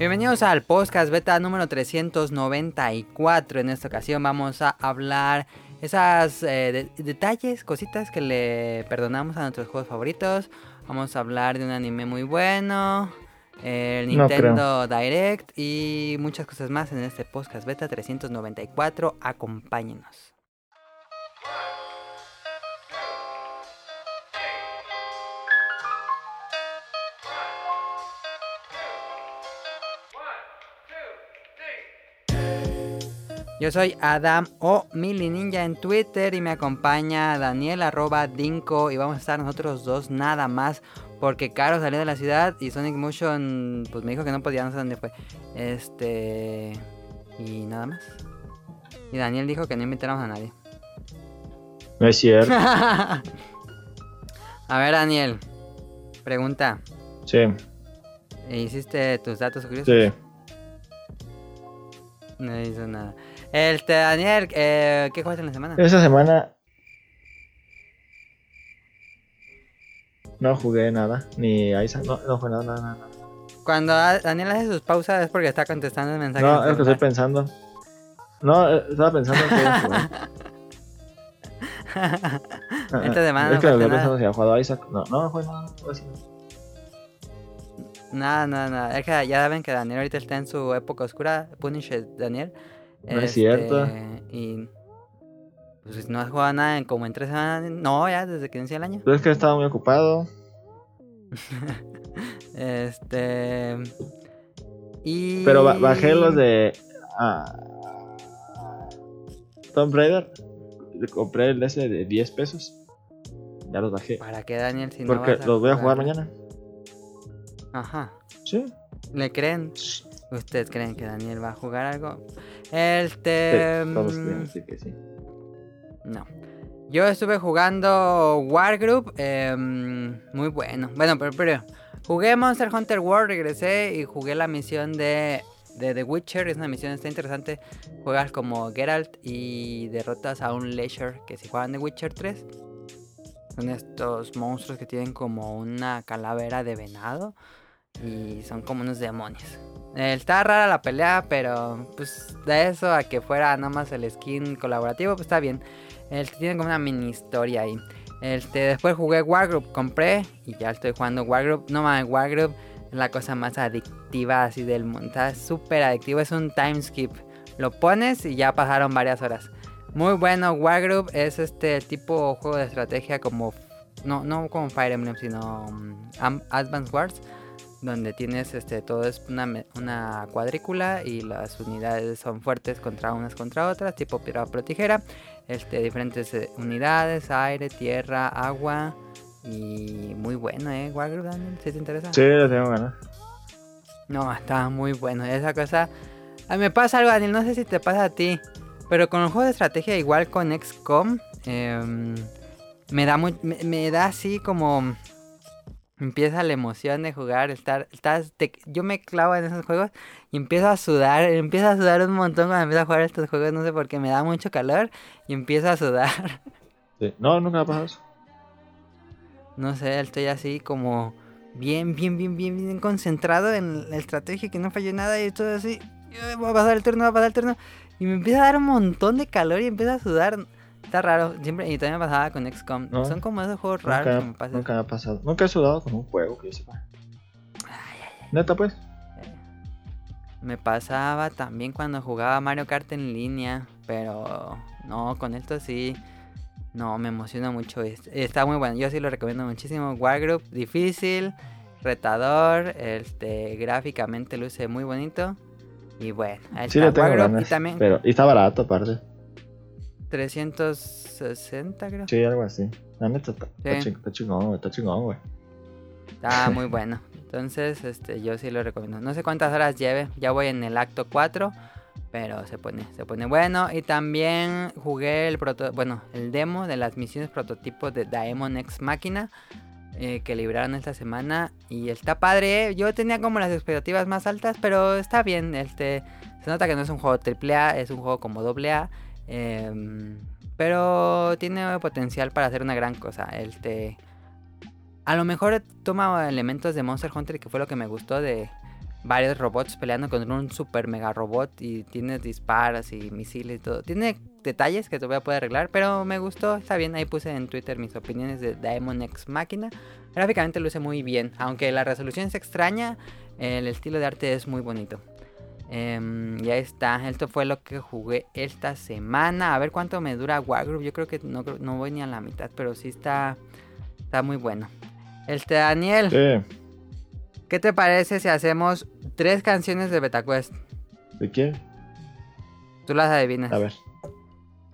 Bienvenidos al podcast beta número 394. En esta ocasión vamos a hablar esas eh, detalles, cositas que le perdonamos a nuestros juegos favoritos. Vamos a hablar de un anime muy bueno, el Nintendo Direct y muchas cosas más en este podcast beta 394. Acompáñenos. Yo soy Adam o Mili Ninja en Twitter y me acompaña Daniel arroba Dinko y vamos a estar nosotros dos nada más porque Caro salió de la ciudad y Sonic Motion pues me dijo que no podía, no sé dónde fue. Este... Y nada más. Y Daniel dijo que no invitáramos a nadie. No es cierto. a ver Daniel, pregunta. Sí. ¿Hiciste tus datos curiosos? Sí. No hizo nada. Este, Daniel, eh, ¿qué juegas en la semana? Esta semana no jugué nada, ni Isaac, no, no jugué nada, nada, nada. Cuando Daniel hace sus pausas es porque está contestando el mensaje. No, es que estoy pensando. No, eh, estaba pensando que iba a jugar. Esta semana es no que me jugaste había nada. pensado si había jugado a Isaac. No, no, no jugué nada. Nada, nada, nada. Es que ya saben que Daniel ahorita está en su época oscura. Punisher Daniel. No es cierto. Y. Pues no has jugado nada en como en tres semanas. No, ya desde que inició el año. Pero es que estaba muy ocupado. Este. Y. Pero ba- bajé los de. ah, Tomb Raider. Le compré el ese de 10 pesos. Ya los bajé. ¿Para qué, Daniel? Si no Porque los voy a jugar jugar? mañana. Ajá. Sí. ¿Le creen? ¿Ustedes creen que Daniel va a jugar algo? Sí, Este. todos sí que sí. No. Yo estuve jugando Wargroup. eh, muy bueno. Bueno, pero primero. Jugué Monster Hunter World, regresé y jugué la misión de, de The Witcher. Es una misión, está interesante. Juegas como Geralt y derrotas a un Leisure que si juegan The Witcher 3. Son estos monstruos que tienen como una calavera de venado. Y son como unos demonios. Eh, Está rara la pelea, pero pues de eso a que fuera nada el skin colaborativo, pues está bien. Este, tiene como una mini historia ahí. Este, después jugué Wargroup, compré y ya estoy jugando Wargroup. No mames, Wargroup es la cosa más adictiva así del mundo. Está súper adictivo, es un time skip. Lo pones y ya pasaron varias horas. Muy bueno, Wargroup es este tipo juego de estrategia como... No, no como Fire Emblem, sino um, Am- Advance Wars donde tienes este todo es una, una cuadrícula y las unidades son fuertes contra unas contra otras, tipo piedra pro tijera. Este, diferentes eh, unidades, aire, tierra, agua. Y muy bueno, ¿eh? Wargroup, Daniel, si te interesa. Sí, le tengo ganas. No, está muy bueno. Esa cosa. A mí me pasa algo, Daniel. No sé si te pasa a ti. Pero con el juego de estrategia, igual con XCOM, em, me da muy, me, me da así como. Empieza la emoción de jugar, estar, estás, te- yo me clavo en esos juegos y empiezo a sudar, empiezo a sudar un montón cuando empiezo a jugar estos juegos, no sé por qué, me da mucho calor y empiezo a sudar. Sí. No, nunca pasado eso. No sé, estoy así como bien, bien, bien, bien, bien concentrado en la estrategia, que no falló nada y estoy así, "Ay, va a pasar el turno, va a pasar el turno. Y me empieza a dar un montón de calor y empieza a sudar. Está raro, siempre, y también me pasaba con XCOM. No. Son como esos juegos raros Nunca, que me pasan. nunca me ha pasado. Nunca he sudado con un juego que yo sepa. Neta, pues. Me pasaba también cuando jugaba Mario Kart en línea, pero no, con esto sí, no, me emociona mucho. es- Está muy bueno, yo sí lo recomiendo muchísimo. Wargroup, difícil, retador, este, gráficamente luce muy bonito. Y bueno, ahí Sí, está Wargroup ganas. y también Pero, y está barato, aparte. 360 creo. Sí, algo así. La neta está, Sí. está chingón, güey. Está chingón, güey. Está muy bueno. Entonces, este, yo sí lo recomiendo. No sé cuántas horas lleve. Ya voy en el acto 4. Pero se pone, se pone bueno. Y también jugué el proto, bueno, el demo de las misiones prototipos de Daemon X Máquina. eh, que libraron esta semana. Y está padre. ¿eh? Yo tenía como las expectativas más altas. Pero está bien. Este. Se nota que no es un juego AAA. Es un juego como AA. Em, pero tiene potencial para hacer una gran cosa. Este. A lo mejor toma elementos de Monster Hunter, que fue lo que me gustó de, varios robots peleando contra un super mega robot y tiene disparos y misiles y todo. Tiene detalles que todavía puede arreglar, pero me gustó, está bien. Ahí puse en Twitter mis opiniones de Daemon X Máquina. Gráficamente luce muy bien, aunque la resolución es extraña, el estilo de arte es muy bonito. Em, ya está, esto fue lo que jugué esta semana. A ver cuánto me dura Wargroup. Yo creo que no, no voy ni a la mitad, pero sí está, está muy bueno. Este Daniel, Sí. ¿qué te parece si hacemos tres canciones de BetaQuest? ¿De qué? Tú las adivinas. A ver.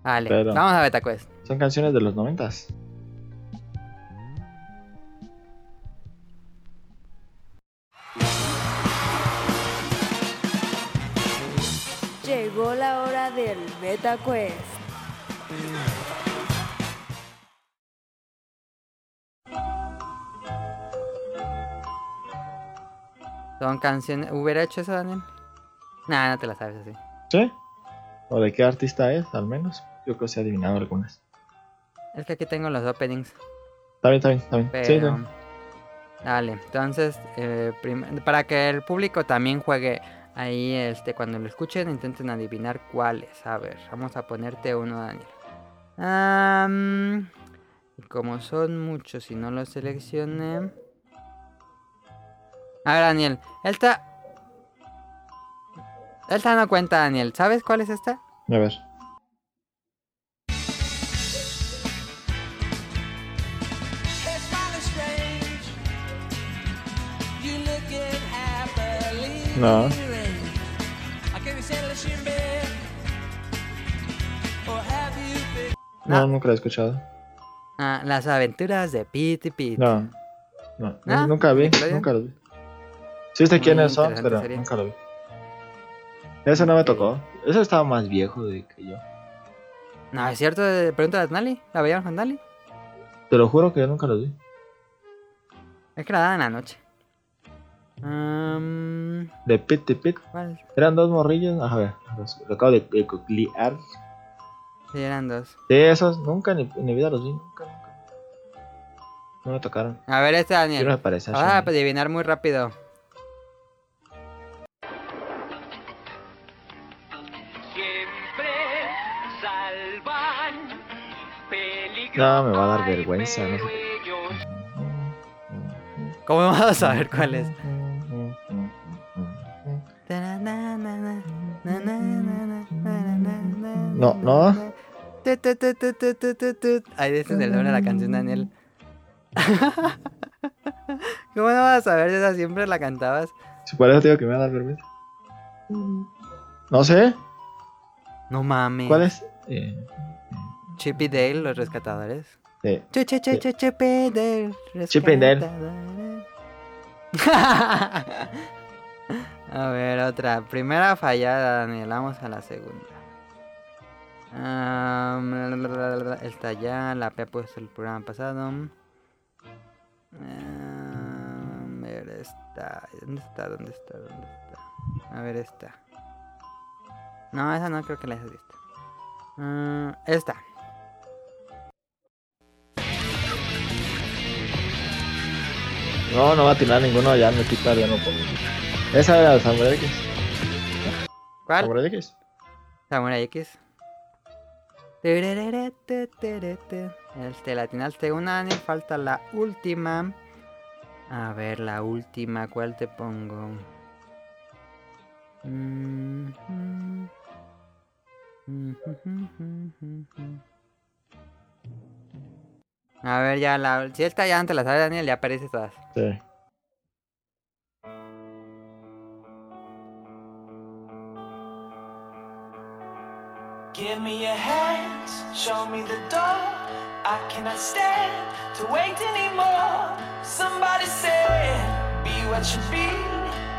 Vale, pero- vamos a BetaQuest. Son canciones de los noventas. Llegó la hora del MetaQuest. Son canciones. ¿Hubiera hecho eso, Daniel? Nah, no te la sabes así. ¿Sí? ¿O de qué artista es, al menos? Yo creo que se ha adivinado algunas. Es que aquí tengo los openings. Está bien, está bien, está bien. Pero... Sí, está bien. Dale, entonces, eh, prim- para que el público también juegue ahí, este, cuando lo escuchen, intenten adivinar cuáles. A ver, vamos a ponerte uno, Daniel. Y como son muchos y no los seleccioné. A ver, Daniel, esta. Esta no cuenta, Daniel. ¿Sabes cuál es esta? A ver. No. No, No. nunca la he escuchado. Ah, las aventuras de Pete y Pete. No. No, ¿No? nunca vi, nunca lo vi. Sí sé quiénes son, pero nunca lo vi. Ese no me tocó. Ese estaba más viejo de que yo. No, es cierto, pregunta de Nali. ¿La veíamos con Nali? Te lo juro que yo nunca lo vi. Es que la daban en la noche. De Pit de Pit. ¿Cuál? Eran dos morrillos. A ver, los- lo acabo de, de. Sí, eran dos. Sí, esos nunca ni en mi vida los vi. Nunca, nunca. No me tocaron. A ver, este Daniel. me parece. Vamos a adivinar muy rápido. Siempre salvan peligro. No, me va a dar vergüenza, no sé. ¿Cómo vamos a saber cuál es? No, no. Ahí es el nombre de la canción, Daniel. ¿Cómo no vas a saber si esa siempre la cantabas? Si por eso te digo que me va a dar vergüenza. No sé. No mames. ¿Cuál es? Eh, Chip y Dale, los rescatadores. eh, Sí. Chip y Dale, Chip y Dale. a ver, otra. Primera fallada, Daniel. Vamos a la segunda. Am, esta ya, la había puesto el programa pasado. A ver, esta. ¿Dónde está? ¿Dónde está? ¿Dónde está? A ver, esta. No, esa no creo que la hayas visto. Ah, esta. no, no va a tirar ninguno. Ya me quita, ya no puedo. Esa era Samurai X. ¿Cuál? Samurai X. Samurai X. Este, la atinaste una, Daniel. Falta la última. A ver, la última. ¿Cuál te pongo? A ver, ya la. Si esta ya antes la sabe Daniel, ya aparece todas. Sí. Give me your hands, show me the door. I cannot stand to wait anymore. Somebody said, be what you be.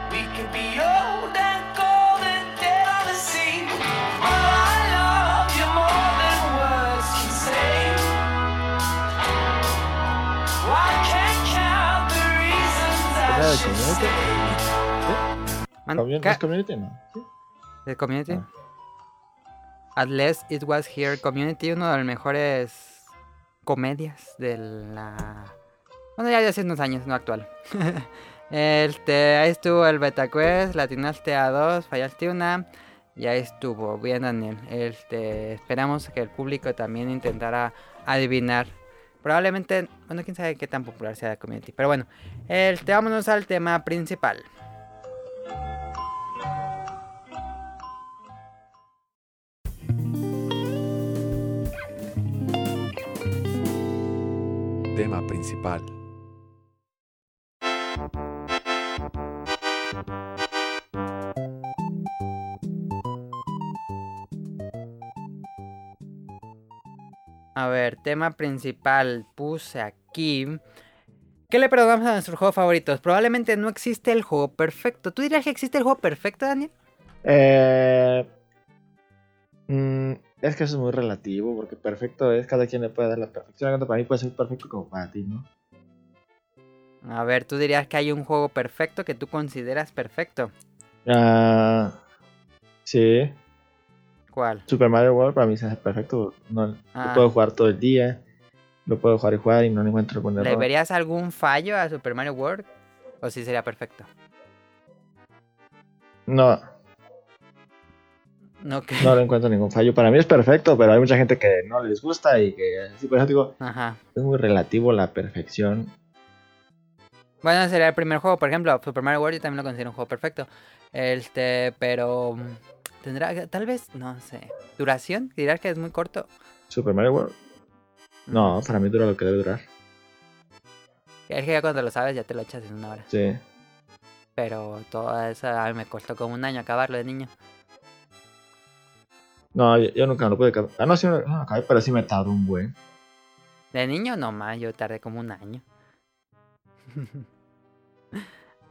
We could be old and cold and dead on the sea. Oh, I love you more than words can say. Oh, I can't count the reasons I should stay. Man- ¿Es Community? No. ¿Sí? ¿De Community? Ah. At Least It Was Here Community, uno de los mejores comedias de la... Bueno, ya de hace unos años, no actual. Este, ahí estuvo el beta quest, latinaste a dos, fallaste una. Y ahí estuvo, bien Daniel. Este, esperamos que el público también intentara adivinar. Probablemente, bueno, quién sabe qué tan popular sea la community. Pero bueno, este, vámonos al tema principal. Tema principal. A ver, tema principal. Puse aquí. ¿Qué le perdonamos a nuestros juegos favoritos? Probablemente no existe el juego perfecto. ¿Tú dirías que existe el juego perfecto, Daniel? Eh, mm, es que eso es muy relativo, porque perfecto es cada quien le puede dar la perfección. Para mí puede ser perfecto como para ti, ¿no? A ver, ¿tú dirías que hay un juego perfecto que tú consideras perfecto? Ah, sí, ¿Cuál? Super Mario World para mí es perfecto. No, Ah. Lo puedo jugar todo el día. Lo puedo jugar y jugar y no le encuentro algún ¿Le error. verías algún fallo a Super Mario World? ¿O sí sería perfecto? No, No, le encuentro ningún fallo. Para mí es perfecto, pero hay mucha gente que no les gusta y que... Sí, por eso digo, Ajá. es muy relativo la perfección. Bueno, sería el primer juego, por ejemplo, Super Mario World yo también lo considero un juego perfecto. Este, pero mm, tendrá tal vez, no sé, duración, dirás que es muy corto. Super Mario World. No, para mí dura lo que debe durar. Es que ya cuando lo sabes ya te lo echas en una hora. Sí. Pero toda esa a mí me costó como un año acabarlo de niño. No, yo, nunca lo pude acabar. Ah, no, sí me no, acabé, pero sí me tardó un buen. De niño no más, yo tardé como un año.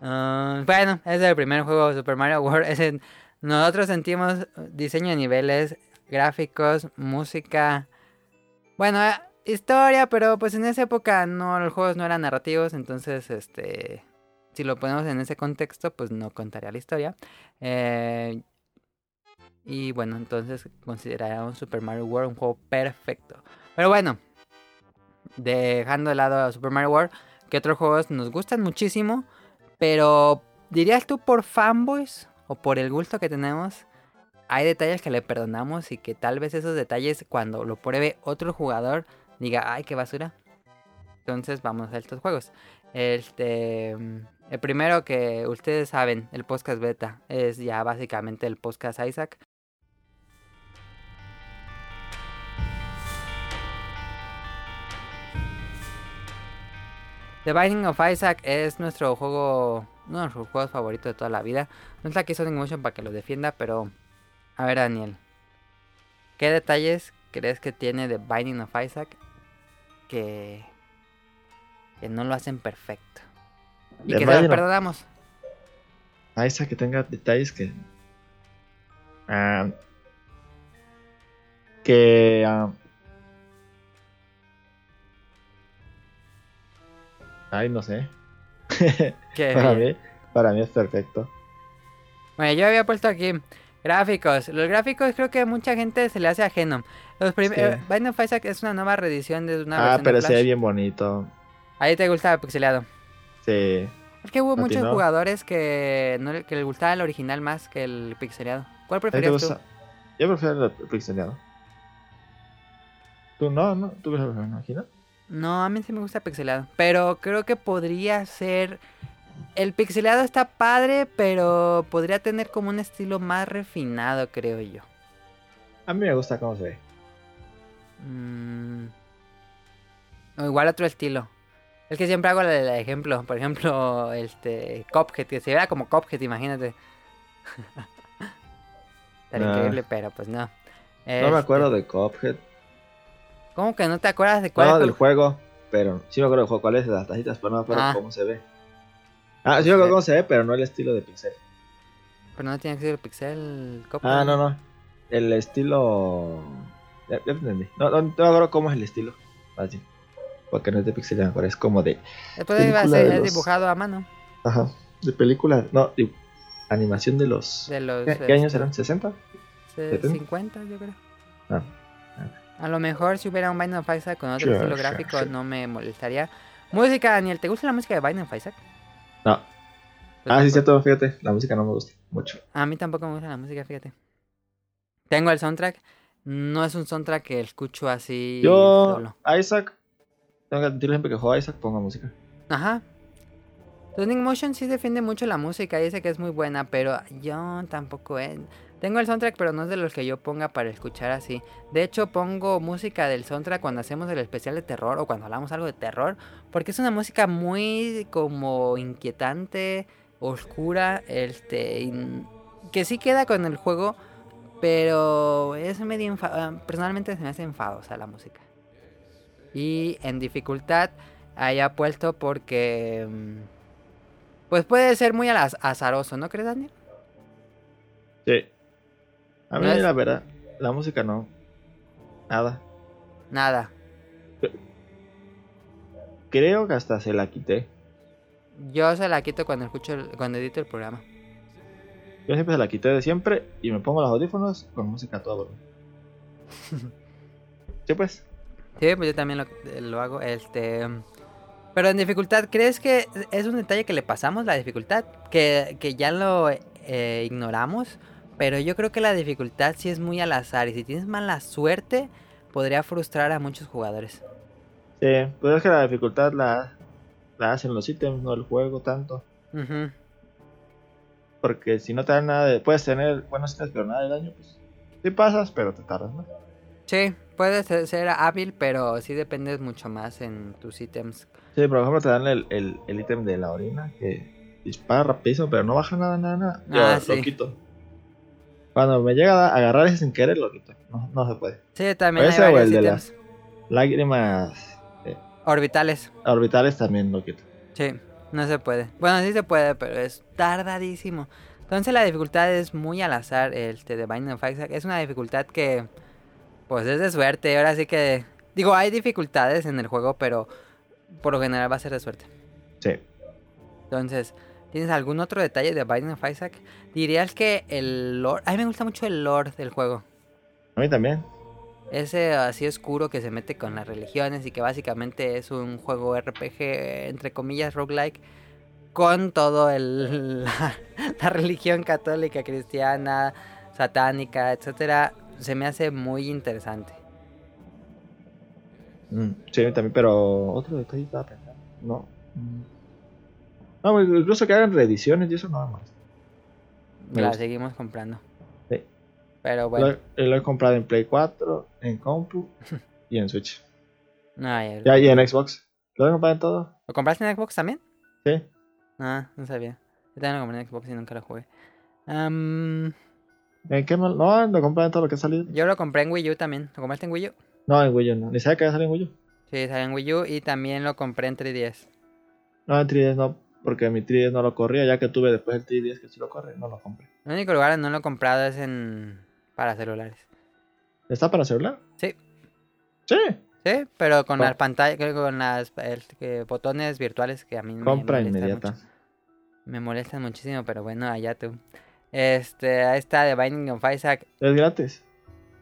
Ah, bueno, ese es el primer juego Super Mario World. Nosotros sentimos diseño de niveles, gráficos, música. Bueno, eh, historia, pero pues en esa época no los juegos no eran narrativos, entonces este si lo ponemos en ese contexto, pues no contaría la historia. Eh, y bueno, entonces consideramos Super Mario World un juego perfecto. Pero bueno, dejando de lado a Super Mario World, que otros juegos nos gustan muchísimo, pero dirías tú por fanboys o por el gusto que tenemos, hay detalles que le perdonamos y que tal vez esos detalles cuando lo pruebe otro jugador diga, ay, qué basura. Entonces vamos a estos juegos. Este, el primero que ustedes saben, el podcast beta, es ya básicamente el podcast Isaac. The Binding of Isaac es nuestro juego, uno de nuestros juegos favoritos de toda la vida. No está aquí Sonic Motion para que lo defienda, pero a ver Daniel, ¿qué detalles crees que tiene The Binding of Isaac que, que no lo hacen perfecto? Y The que of- perdonamos. A esa que tenga detalles que. ah, que. ah, ay, no sé. Para, mí, para mí es perfecto. Bueno, yo había puesto aquí gráficos. Los gráficos creo que a mucha gente se le hace ajeno. Los Sí. eh, Binding of Isaac es una nueva reedición de una Ah, pero se ve bien bonito. Ahí te gusta pixeleado. Sí. Es que hubo ¿A ti muchos no? jugadores que, no, le- que les gustaba el original más que el pixeleado. ¿Cuál ¿A ti te preferías tú? Yo prefiero el pixeleado. ¿Tú no? ¿No? ¿Tú prefieres el original? No, a mí sí me gusta pixeleado. Pero creo que podría ser... El pixeleado está padre, pero podría tener como un estilo más refinado, creo yo. A mí me gusta cómo se ve. Mm. O igual otro estilo. Es que siempre hago el, el ejemplo. Por ejemplo, este Cophead, que se vea como Cophead, imagínate. Estaría Ah. increíble, pero pues no. No me Este, acuerdo de Cuphead. ¿Cómo que no te acuerdas de cuál No, del el- juego. Pero sí me acuerdo del juego. ¿Cuál es? de Las tajitas, pero no me acuerdo Ah. cómo se ve. Ah, sí me acuerdo cómo se ve, pero no el estilo de pixel. Pero no tiene que ser el pixel Cuphead. Ah, no, no. El estilo. Ya, ya te entendí. No, no, no me acuerdo cómo es el estilo. Así. Porque no es de pixel, me acuerdo. Es como de. Después iba a película ser de es los- dibujado a mano. Ajá. De película. No, de animación de los. De los. ¿Qué, qué años este, eran? ¿60? se- 70? 50, yo creo. Ah. A lo mejor si hubiera un Binding of Isaac con otro Sure, estilo sure, gráfico sure. no me molestaría. Música, Daniel, ¿te gusta la música de Binding of Isaac? No. Ah, sí, cierto, fíjate, la música no me gusta mucho. A mí tampoco me gusta la música, fíjate. Tengo el soundtrack. No es un soundtrack que escucho así Yo, solo. Isaac, tengo que admitir siempre que juego a Isaac, pongo música. Ajá. Sonic Motion sí defiende mucho la música y dice que es muy buena, pero yo tampoco eh. Tengo el soundtrack, pero no es de los que yo ponga para escuchar así. De hecho, pongo música del soundtrack cuando hacemos el especial de terror o cuando hablamos algo de terror, porque es una música muy como inquietante, oscura, este, que sí queda con el juego, pero es medio enfa- ah, personalmente se me hace enfadosa la música. Y en dificultad haya puesto porque mm, pues puede ser muy azaroso, ¿no crees, Daniel? Sí. A mí, ¿No es? la verdad, la música no. Nada. Nada. Creo que hasta se la quité. Yo se la quito cuando escucho el- cuando edito el programa. Yo siempre se la quité de siempre y me pongo los audífonos con música todo sí, pues. Sí, pues yo también lo, lo hago. Este. Pero en dificultad, ¿crees que es un detalle que le pasamos la dificultad? Que, que ya lo eh, ignoramos. Pero yo creo que la dificultad sí es muy al azar. Y si tienes mala suerte, podría frustrar a muchos jugadores. Sí, pues es que la dificultad la, la hacen los ítems, no el juego tanto. Porque si no te dan nada de. Puedes tener buenos ítems, pero nada de daño, pues. Sí pasas, pero te tardas más. Sí, puedes ser, hábil, pero sí dependes mucho más en tus ítems. Sí, por ejemplo, te dan el, el, el ítem de la orina que dispara rapidísimo, pero no baja nada, nada, nada. Yo Ah, lo quito. Cuando me llega a agarrar ese sin querer, lo quito. No, no se puede. Sí, también hay Ese o varios el de ítems. Lágrimas eh, Orbitales. orbitales también lo quito. Sí, no se puede. Bueno, sí se puede, pero es tardadísimo. Entonces la dificultad es muy al azar, este de Binding of Isaac. Es una dificultad que, pues es de suerte. Ahora sí que, digo, hay dificultades en el juego, pero por lo general va a ser de suerte. Sí. Entonces, ¿tienes algún otro detalle de Binding of Isaac? Dirías que el lore... A mí me gusta mucho el lore del juego. A mí también. Ese así oscuro que se mete con las religiones y que básicamente es un juego RPG, entre comillas, roguelike, con todo el, la, la religión católica, cristiana, satánica, etcétera, se me hace muy interesante. Mm, sí, a mí también, pero otro detalle estaba pensando. No. Mm. No, incluso que hagan reediciones y eso nada más. Me La gusta. seguimos comprando. Sí. Pero bueno, Lo, lo he comprado en Play 4, en Compu y en Switch. no Ya, y en Xbox. Lo he comprado en todo. ¿Lo compraste en Xbox también? Sí. Ah, no sabía. Yo también lo compré en Xbox y nunca lo jugué. Am, ¿En qué mal? No, lo he comprado en todo lo que ha salido. yo lo compré en Wii U también. ¿Lo compraste en Wii U? No, en Wii U no. Ni sabía que iba a salir en Wii U. Sí, salió en Wii U y también lo compré en 3DS. No, en 3DS no, porque mi 3DS no lo corría. Ya que tuve después el 3DS que sí lo corre, no lo compré. El único lugar donde no lo he comprado es en para celulares. ¿Está para celular? Sí. Sí. Sí, pero con las pantallas, creo que con las el- que botones virtuales que a mí me Compra molestan inmediata. mucho. Me molestan muchísimo, pero bueno, allá tú. Este, ahí está The Binding of Isaac. Es gratis.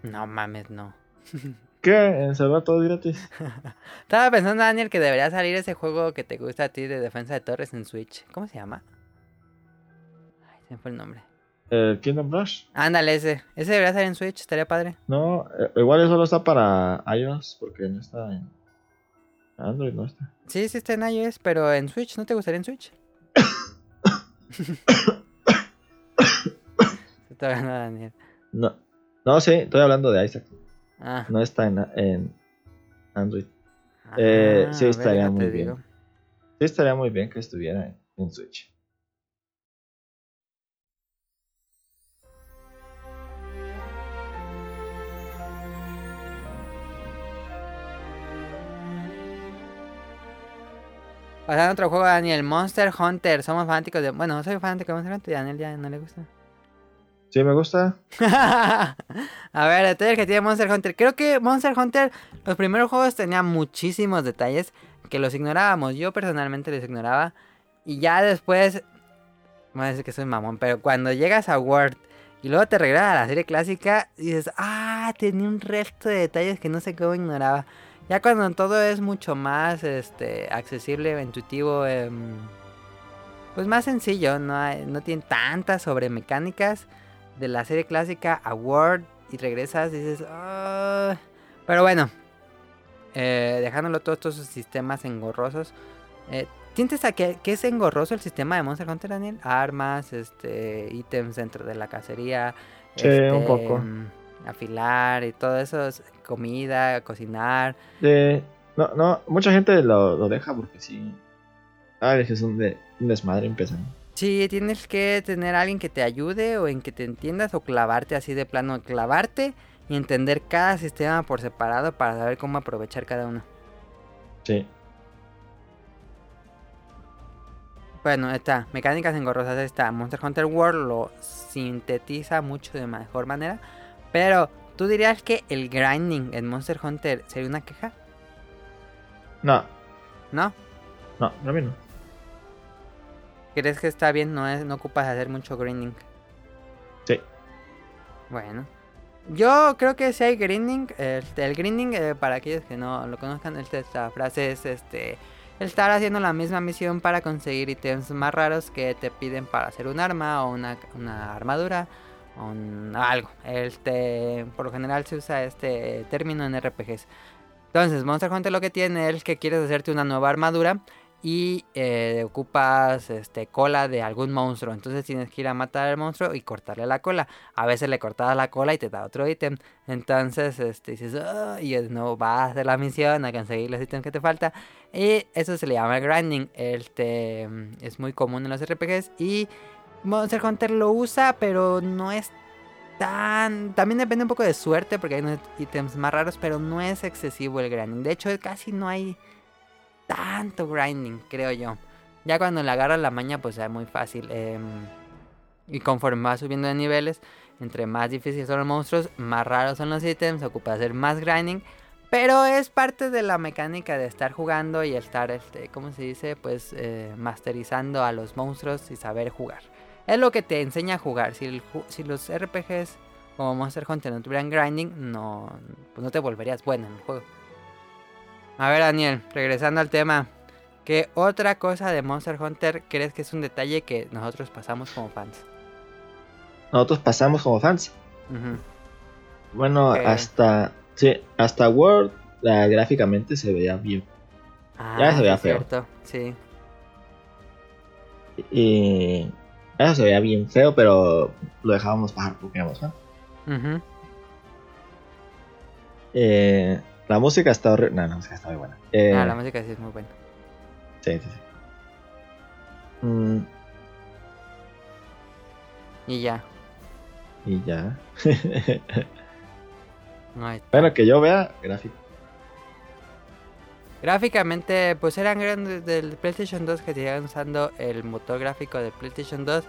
No mames, no. ¿Qué? En todo gratis. Estaba pensando, Daniel, que debería salir ese juego que te gusta a ti de defensa de torres en Switch. ¿Cómo se llama? Ay, se me fue el nombre. El Kingdom Rush. Ándale, ese. Ese debería salir en Switch, estaría padre. No, eh, igual eso solo está para iOS porque no está en Android, no está. Sí, sí está en iOS, pero en Switch, ¿no te gustaría en Switch? Se está hablando Daniel. No, no, sí, estoy hablando de Isaac. Ah, No está en, en Android. Eh, sí, ver, estaría muy bien. digo. Sí, estaría muy bien que estuviera en, en Switch. Pasando a otro juego, Daniel. Monster Hunter. Somos fanáticos de. Bueno, soy fanático de Monster Hunter y a Daniel ya no le gusta. Sí, me gusta. a ver, detalles que tiene Monster Hunter. Creo que Monster Hunter, los primeros juegos tenían muchísimos detalles que los ignorábamos. Yo personalmente los ignoraba. Y ya después. Voy a decir que soy mamón, pero cuando llegas a Word y luego te regresas a la serie clásica, dices, ah, tenía un resto de detalles que no sé cómo ignoraba. Ya cuando todo es mucho más este, accesible, intuitivo, em, pues más sencillo, no, no tiene tantas sobre mecánicas de la serie clásica a World y regresas y dices, "Ah". pero bueno, eh, dejándolo todos estos sistemas engorrosos, eh, ¿sientes a que, que es engorroso el sistema de Monster Hunter, Daniel? Armas, este, ítems dentro de la cacería, Sí, un poco. mm, afilar y todo eso, es comida, cocinar. No, no, mucha gente lo, lo deja porque sí. A veces es un, de, un desmadre empezando. Sí, tienes que tener a alguien que te ayude o en que te entiendas o clavarte así de plano, clavarte y entender cada sistema por separado para saber cómo aprovechar cada uno. Sí. Bueno, está, mecánicas engorrosas está. Monster Hunter World lo sintetiza mucho de mejor manera. Pero, ¿tú dirías que el grinding en Monster Hunter sería una queja? No, ¿No? no, para mí no. ¿Crees que está bien? No, es, no ocupas hacer mucho grinding. Sí. Bueno. Yo creo que si hay grinding. El, el grinding, eh, para aquellos que no lo conozcan, esta frase es este. Estar haciendo la misma misión para conseguir ítems más raros que te piden para hacer un arma o una, una armadura o un- algo. Este, por lo general se usa este término en RPGs. Entonces, Monster Hunter lo que tiene es que quieres hacerte una nueva armadura y eh, ocupas este, cola de algún monstruo. Entonces tienes que ir a matar al monstruo y cortarle la cola. A veces le cortas la cola y te da otro ítem. Entonces este, dices, "Ah", y de nuevo vas hacer la misión a conseguir los ítems que te falta. Y eso se le llama grinding. Este, es muy común en los RPGs. Y Monster Hunter lo usa, pero no es tan... También depende un poco de suerte porque hay unos ítems más raros, pero no es excesivo el grinding. De hecho, casi no hay tanto grinding, creo yo. Ya cuando le agarras la maña, pues es muy fácil. em, y conforme vas subiendo de niveles, entre más difíciles son los monstruos, más raros son los ítems, ocupa hacer más grinding. Pero es parte de la mecánica de estar jugando y estar, este, ¿cómo se dice? Pues eh, masterizando a los monstruos y saber jugar. Es lo que te enseña a jugar. Si, si los RPGs como Monster Hunter no tuvieran grinding, no, pues no te volverías bueno en el juego. A ver, Daniel, regresando al tema. ¿Qué otra cosa de Monster Hunter crees que es un detalle que nosotros pasamos como fans? Nosotros pasamos como fans. Bueno, hasta. Sí, hasta World la- gráficamente se veía bien. Ya se sí, veía es feo. cierto, Sí. Y. Eso se veía bien feo, pero lo dejábamos bajar porque éramos fans. Ujú. Eh, la música está horrible. No, la música está muy buena. Eh, Ah, la música sí es muy buena. Sí, sí, sí. Mm, Y ya. y ya. No hay- bueno, que yo vea gráfico. Gráficamente, pues eran grandes del PlayStation 2 que seguían usando el motor gráfico del PlayStation 2.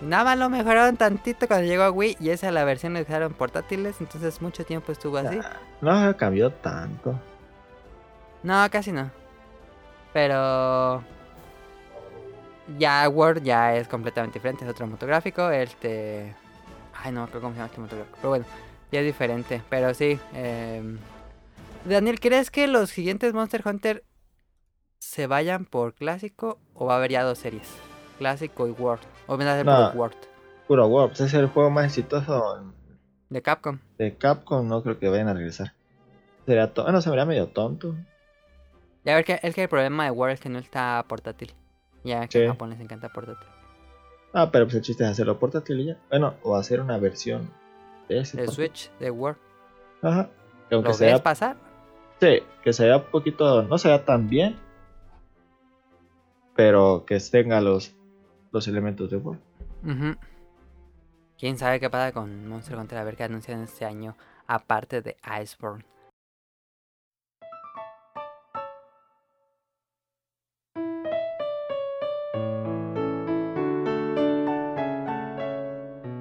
Nada más lo mejoraron tantito cuando llegó a Wii y esa es la versión que usaron portátiles, entonces mucho tiempo estuvo así. No cambió tanto. No, casi no. Pero ya Word ya es completamente diferente, es otro motográfico. Este. Ay, no, creo cómo se llama este motográfico. Pero bueno, ya es diferente. Pero sí. em, Daniel, ¿crees que los siguientes Monster Hunter se vayan por clásico o va a haber ya dos series? Clásico y World. O a ser No. por World. Puro World, pues es el juego más exitoso De Capcom. de Capcom. No creo que vayan a regresar. Sería to- bueno, se vería medio tonto. Ya ver que es que el problema de World es que no está portátil. Ya que Sí. en Japón les encanta portátil. Ah, pero pues el chiste es hacerlo portátil y ya. Bueno, o hacer una versión de ese. Portátil. Switch de World. Ajá. Que aunque ¿Lo sea, ves pasar? sí, que se vea un poquito, no se vea tan bien, pero que tenga los, los elementos de. Ujú. ¿Quién sabe qué pasa con Monster Hunter? A ver qué anuncian este año, aparte de Iceborne.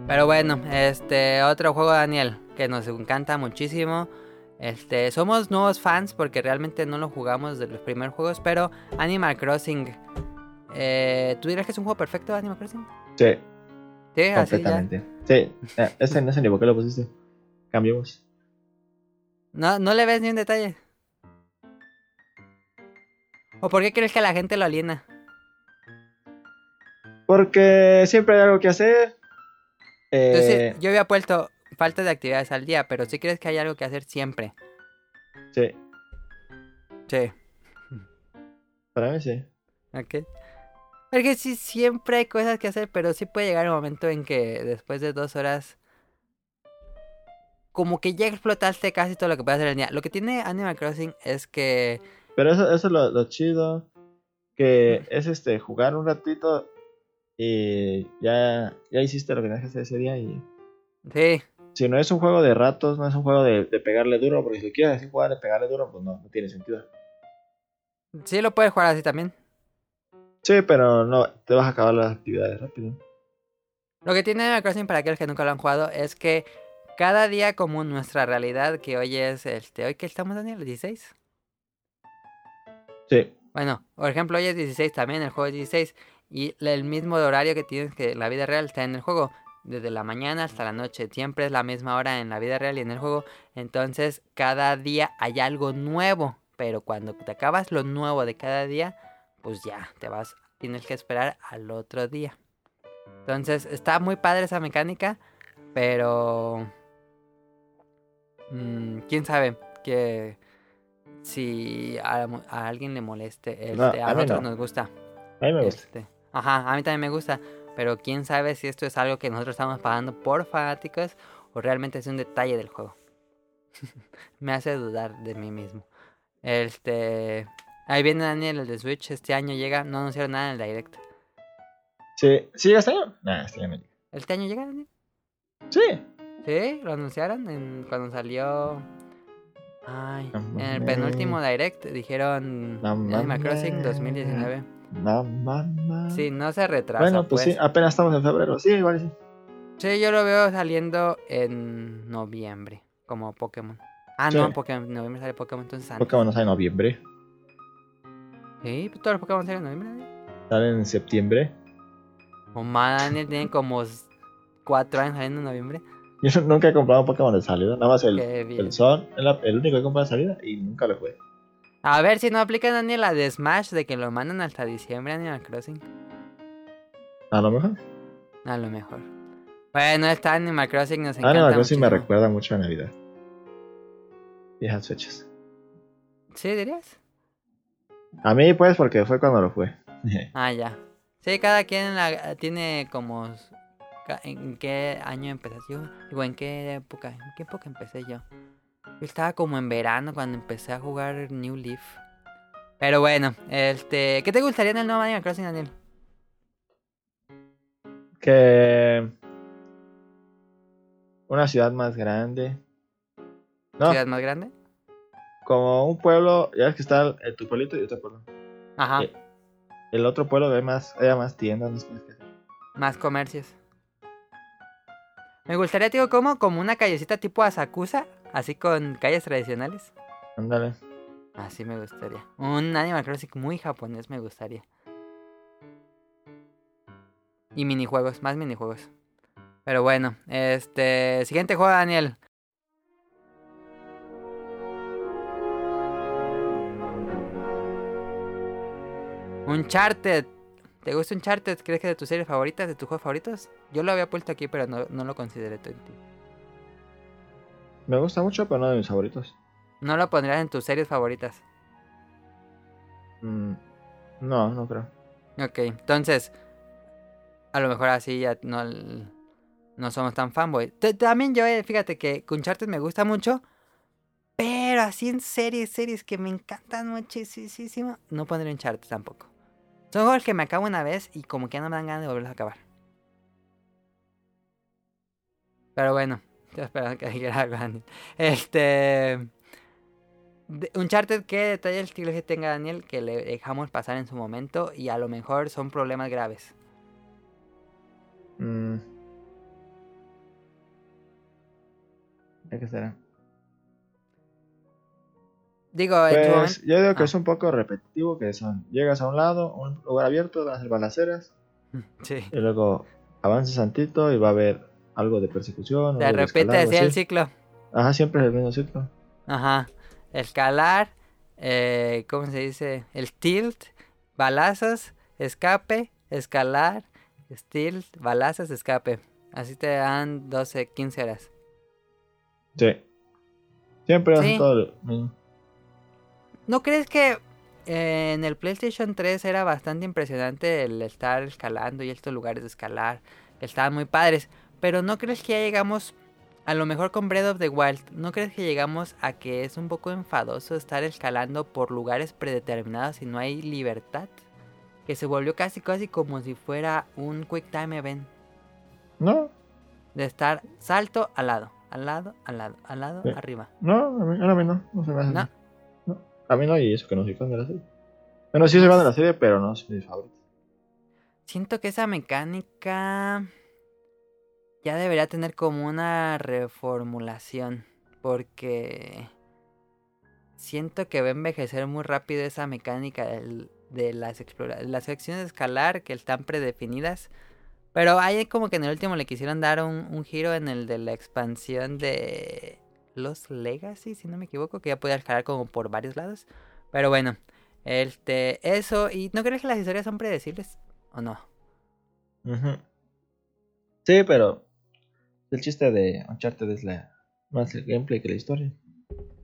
Pero bueno, este otro juego, Daniel, que nos encanta muchísimo. Este, somos nuevos fans porque realmente no lo jugamos de los primeros juegos, pero Animal Crossing. Eh, ¿Tú dirías que es un juego perfecto, Animal Crossing? Sí, Sí, completamente. Sí, eh, ese ni por qué lo pusiste. Cambiemos. No, no le ves ni un detalle. ¿O por qué crees que la gente lo aliena? Porque siempre hay algo que hacer. Entonces, Eh, yo había puesto falta de actividades al día, pero si crees que hay algo que hacer siempre. sí, Sí. para mí sí. Ok. Porque sí, siempre hay cosas que hacer, pero sí puede llegar un momento en que después de dos horas. Como que ya explotaste casi todo lo que puedes hacer en el día. Lo que tiene Animal Crossing es que. Pero eso, eso es lo, lo chido. Que es este jugar un ratito y ya, ya hiciste lo que tenías que hacer ese día. Y Sí, si no es un juego de ratos, no es un juego de, de pegarle duro. Porque si quieres decir jugar de pegarle duro, pues no, no tiene sentido. sí lo puedes jugar así también. Sí, pero no, te vas a acabar las actividades rápido. Lo que tiene Animal Crossing para aquellos que nunca lo han jugado es que cada día como nuestra realidad, que hoy es este, hoy que estamos Daniel, 16. Sí, Bueno, por ejemplo, hoy es 16 también, el juego es 16 y el mismo horario que tienes que la vida real está en el juego, desde la mañana hasta la noche, siempre es la misma hora en la vida real y en el juego, entonces cada día hay algo nuevo, pero cuando te acabas lo nuevo de cada día, pues ya, te vas, tienes que esperar al otro día. Entonces, está muy padre esa mecánica, pero... mm, ¿Quién sabe? Que si a, a alguien le moleste, No, este, a a mí nosotros no. nos gusta. a mí me gusta. Este, ajá, a mí también me gusta. Pero quién sabe si esto es algo que nosotros estamos pagando por fanáticos o realmente es un detalle del juego. me hace dudar de mí mismo. Este. Ahí viene Daniel, el de Switch. Este año llega. No anunciaron nada en el direct. Sí, ¿sí llega este año? Nah, este año no llega. ¿Este año llega, Daniel? Sí. Sí, lo anunciaron en, cuando salió. Ay, No en el mames. penúltimo direct dijeron No Animal Crossing mames. 2019. No, mamá. Sí, no se retrasa. bueno, pues, sí, apenas estamos en febrero. Sí, igual sí. Sí, yo lo veo saliendo en noviembre, como Pokémon. Ah, Sí. no, en Pokémon, en noviembre sale Pokémon, entonces antes. Pokémon no sale en noviembre. Sí, pues todos los Pokémon salen en noviembre. ¿eh? Sale en septiembre. O más, Daniel tiene como s- cuatro años saliendo en noviembre. Yo nunca he comprado un Pokémon de salida. Nada más el, el la- el único que he comprado de salida y nunca lo jugué. A ver si no aplica Daniel la de Smash de que lo mandan hasta diciembre Animal Crossing. A lo mejor. A lo mejor. Bueno, esta Animal Crossing nos encanta Animal Crossing me recuerda mucho a Navidad. Y esas fechas. ¿Sí dirías? A mí, pues, porque fue cuando lo fue. Ah, ya. Sí, cada quien la- tiene como... ¿En qué año empezaste yo? Digo, ¿en qué época? ¿En qué época empecé yo? Yo estaba como en verano cuando empecé a jugar New Leaf. Pero bueno, este... ¿Qué te gustaría en el nuevo Animal Crossing, Daniel? que. Una ciudad más grande. No, ¿Ciudad más grande? Como un pueblo. Ya ves que está el- tu pueblito y otro pueblo. Ajá, Sí. El otro pueblo hay más, haya más tiendas, más cosas más comercios. Me gustaría, digo, como, como una callecita tipo Asakusa, así con calles tradicionales. Ándale. Así me gustaría. Un Animal Crossing muy japonés me gustaría. Y minijuegos, más minijuegos. Pero bueno, este. Siguiente juego, Daniel. Uncharted. ¿Te gusta Uncharted? ¿Crees que es de tus series favoritas, de tus juegos favoritos? Yo lo había puesto aquí, pero no, no lo consideré tú en ti. Me gusta mucho, pero no de mis favoritos. No lo pondrías en tus series favoritas. Mm, no, no creo. Ok, entonces, a lo mejor así ya no, no somos tan fanboy. T- También yo, eh, fíjate que Uncharted me gusta mucho, pero así en series, series que me encantan muchísimo, no pondré Uncharted tampoco. Son juegos que me acabo una vez y como que ya no me dan ganas de volverlos a acabar. Pero bueno, estoy esperando que dijera algo, Daniel. Este... Uncharted, ¿qué detalles crees que tenga Daniel que le dejamos pasar en su momento y a lo mejor son problemas graves? Mm. ¿De qué será? Digo, Pues yo digo que Ah. es un poco repetitivo, que son, llegas a un lado, un lugar abierto, van a ser balaceras, Sí. y luego avanzas tantito y va a haber algo de persecución. De repente así el ciclo. Ajá, siempre es el mismo ciclo. Ajá. Escalar, eh, ¿cómo se dice? El tilt, balazos, escape, escalar, Steel, balazos, escape. Así te dan 12, 15 horas. Sí. Siempre Sí. hacen todo lo mismo. ¿No crees que eh, en el PlayStation 3 era bastante impresionante el estar escalando y estos lugares de escalar? Estaban muy padres. Pero ¿no crees que ya llegamos, a lo mejor con Breath of the Wild, ¿no crees que llegamos a que es un poco enfadoso estar escalando por lugares predeterminados y no hay libertad? Que se volvió casi casi como si fuera un Quick Time Event. No, De estar salto al lado, al lado, al lado, al lado, Sí. arriba. no, a mí, a mí no. No se me hace. No. A mí no, y eso que no soy fan de la serie. Bueno, sí soy fan de la serie, pero no es mi favorito. Siento que esa mecánica ya debería tener como una reformulación. Porque siento que va a envejecer muy rápido esa mecánica de las, explora- las secciones de escalar que están predefinidas. Pero ahí como que en el último le quisieron dar un giro en el de la expansión de los Legacy, si no me equivoco, que ya podía escalar como por varios lados. Pero bueno, este, eso. ¿Y no crees que las historias son predecibles? ¿O no? Ujú. Sí, pero el chiste de Uncharted es la, más el gameplay que la historia.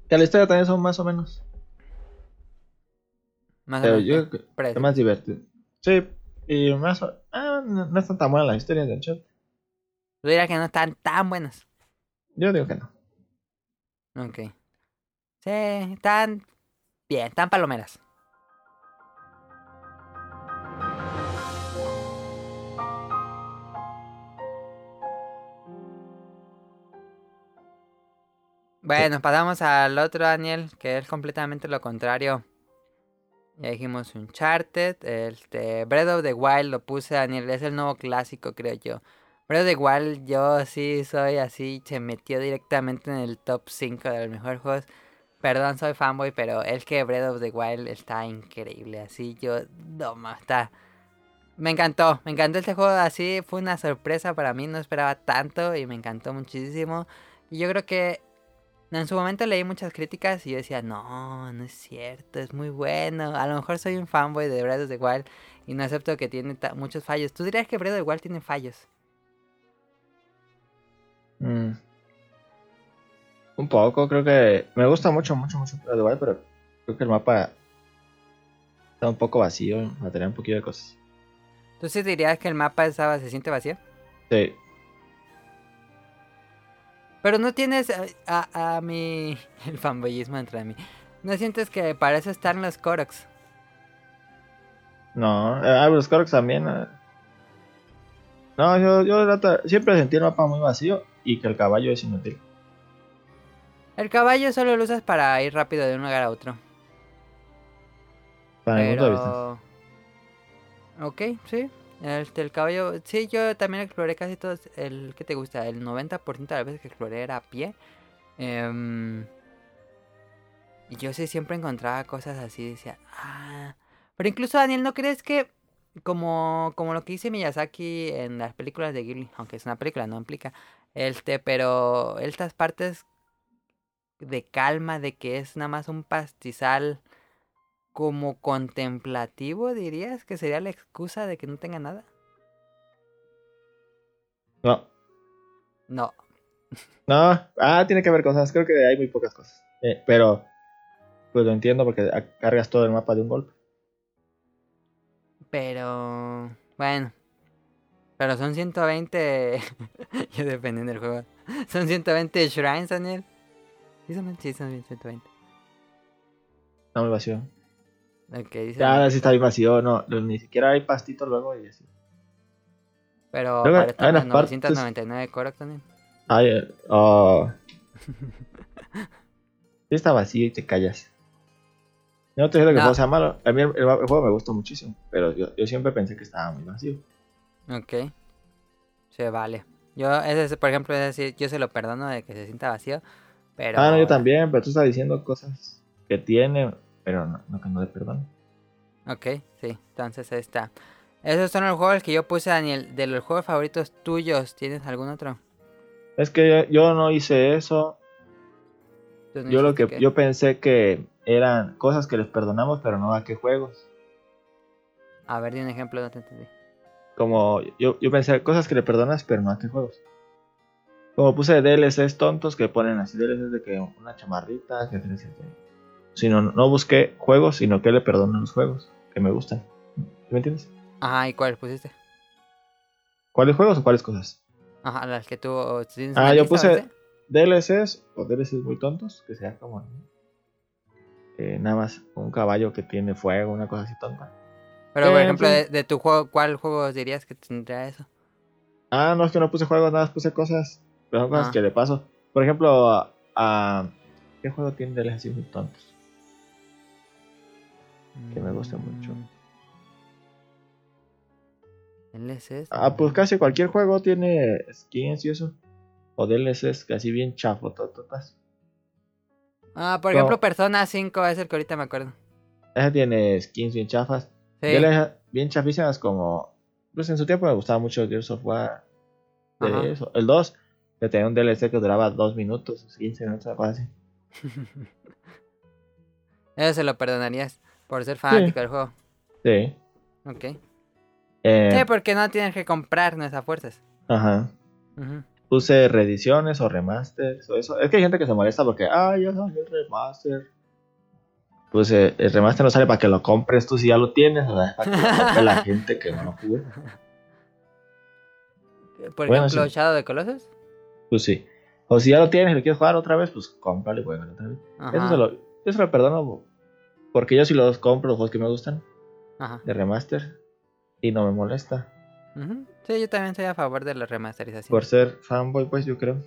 Que la historia también son más o menos. Más o Pero menos, yo creo que es más divertido. Sí, y más. o- Ah, no, no están tan buenas las historias de Uncharted. Tú dirás que no están tan buenas. Yo digo que no. Ok. Sí, están bien, están palomeras. Bueno, pasamos al otro Daniel, que es completamente lo contrario. Ya dijimos Uncharted, este, Breath of the Wild lo puse Daniel, es el nuevo clásico creo yo. Of the Wild yo sí soy así, se metió directamente en el top 5 de los mejores juegos. Perdón, soy fanboy, pero es que Breath of the Wild está increíble, así yo, no ma, está... Me encantó, me encantó este juego, así fue una sorpresa para mí, no esperaba tanto y me encantó muchísimo. Y yo creo que en su momento leí muchas críticas y yo decía, no, no es cierto, es muy bueno. A lo mejor soy un fanboy de Breath of the Wild y no acepto que tiene muchos fallos. ¿Tú dirías que Breath of the Wild tiene fallos? Mm. Un poco, creo que. Me gusta mucho, mucho, mucho pero creo que el mapa está un poco vacío. Va a tener un poquito de cosas. ¿Tú sí dirías que el mapa estaba, se siente vacío? Sí. Pero no tienes a, a, a mi... El fanboyismo entra de mí. ¿No sientes que para eso están los Koroks? No, eh, ah, los Koroks también. eh. No, yo, yo siempre sentí el mapa muy vacío y que el caballo es inútil. El caballo solo lo usas para ir rápido de un lugar a otro. Para mi punto de vista. Pero... Ok, sí. Este, el caballo... Sí, yo también exploré casi todos... El ¿Qué te gusta? El 90% de las veces que exploré era a pie. Em, Y yo sí siempre encontraba cosas así. Decía, ah... Pero incluso, Daniel, ¿no crees que... Como, como lo que dice Miyazaki en las películas de Ghibli, aunque es una película, no implica, este, pero estas partes de calma, de que es nada más un pastizal como contemplativo, dirías que sería la excusa de que no tenga nada. No. No, No. Ah, tiene que haber cosas. Creo que hay muy pocas cosas. Eh, pero. Pues lo entiendo porque cargas todo el mapa de un golpe. pero bueno. Pero son 120. Yo dependiendo del juego. Son 120 shrines, Daniel. Sí, son, sí, son 120. Está muy vacío. Ok, dice. Ya, sí está bien vacío. No, ni siquiera hay pastitos luego y así. Pero Luego para estar en unas las partes- 999 Korok, Daniel. Ay, eh, oh. Está vacío y te callas. Yo no te digo que el No. juego sea malo. A mí el, el- el juego me gustó muchísimo. Pero yo, yo siempre pensé que estaba muy vacío. Ok. Se vale. Yo, ese, por ejemplo, es decir, yo se lo perdono de que se sienta vacío. Pero. Ah, no, yo también. Pero tú estás diciendo cosas que tiene. Pero no, no que no le perdono. Ok, sí, entonces ahí está. Esos son los juegos que yo puse, Daniel. De los juegos favoritos tuyos, ¿tienes algún otro? Es que yo, no hice eso. ¿Tú no Yo lo que yo pensé que eran cosas que les perdonamos, pero no a qué juegos. A ver, di un ejemplo, no te entendí. Como yo, yo pensé cosas que le perdonas, pero no a qué juegos. Como puse DLCs tontos que ponen así DLCs de que una chamarrita, que. Sino, no busqué juegos, sino que le perdono los juegos que me gustan. ¿Me entiendes? Ajá, ¿y cuál pusiste? ¿Cuáles juegos o cuáles cosas? Ajá, las que tú tienes Ah, yo puse-. DLCs o DLCs muy tontos, que sean como eh, nada más un caballo que tiene fuego, una cosa así tonta. Pero, por Eh, ejemplo, sí. de, de tu juego, ¿cuál juego dirías que tendría eso? Ah, no es que no puse juegos, nada más puse cosas, pero son cosas Ah. que le paso. Por ejemplo, a, a- ¿qué juego tiene DLCs muy tontos? Que me gusta mucho. Mm. LCs. Ah, pues casi cualquier juego tiene skins y eso. O DLCs casi bien chafo, tototas. Ah, por No. ejemplo, Persona 5 es el que ahorita me acuerdo. Ese tiene skins bien chafas. Sí. DLCs bien chafísimas como... Pues en su tiempo me gustaba mucho Gears of War. de Ajá. eso. El 2, que tenía un DLC que duraba 2 minutos, 15 minutos, algo así. Eso se lo perdonarías por ser fanático del juego. Sí. Ok. Eh, Sí, porque no tienes que comprar nuestras fuerzas. Ajá. Puse reediciones o remasters o eso. Es que hay gente que se molesta porque, ah, ya salió el remaster. Pues eh, el remaster no sale para que lo compres tú si ya lo tienes, o sea, para que lo compre la gente que no lo jugó. Por Bueno, ejemplo, sí. Shadow de Colossus. Pues sí. O si ya lo tienes y lo quieres jugar otra vez, pues cómpralo y juégalo otra vez. Ajá. Eso se lo, yo se lo perdono porque yo sí los compro los juegos que me gustan Ajá. de remaster y no me molesta. Ujú. Sí, yo también estoy a favor de la remasterización. Por ser fanboy, pues yo creo.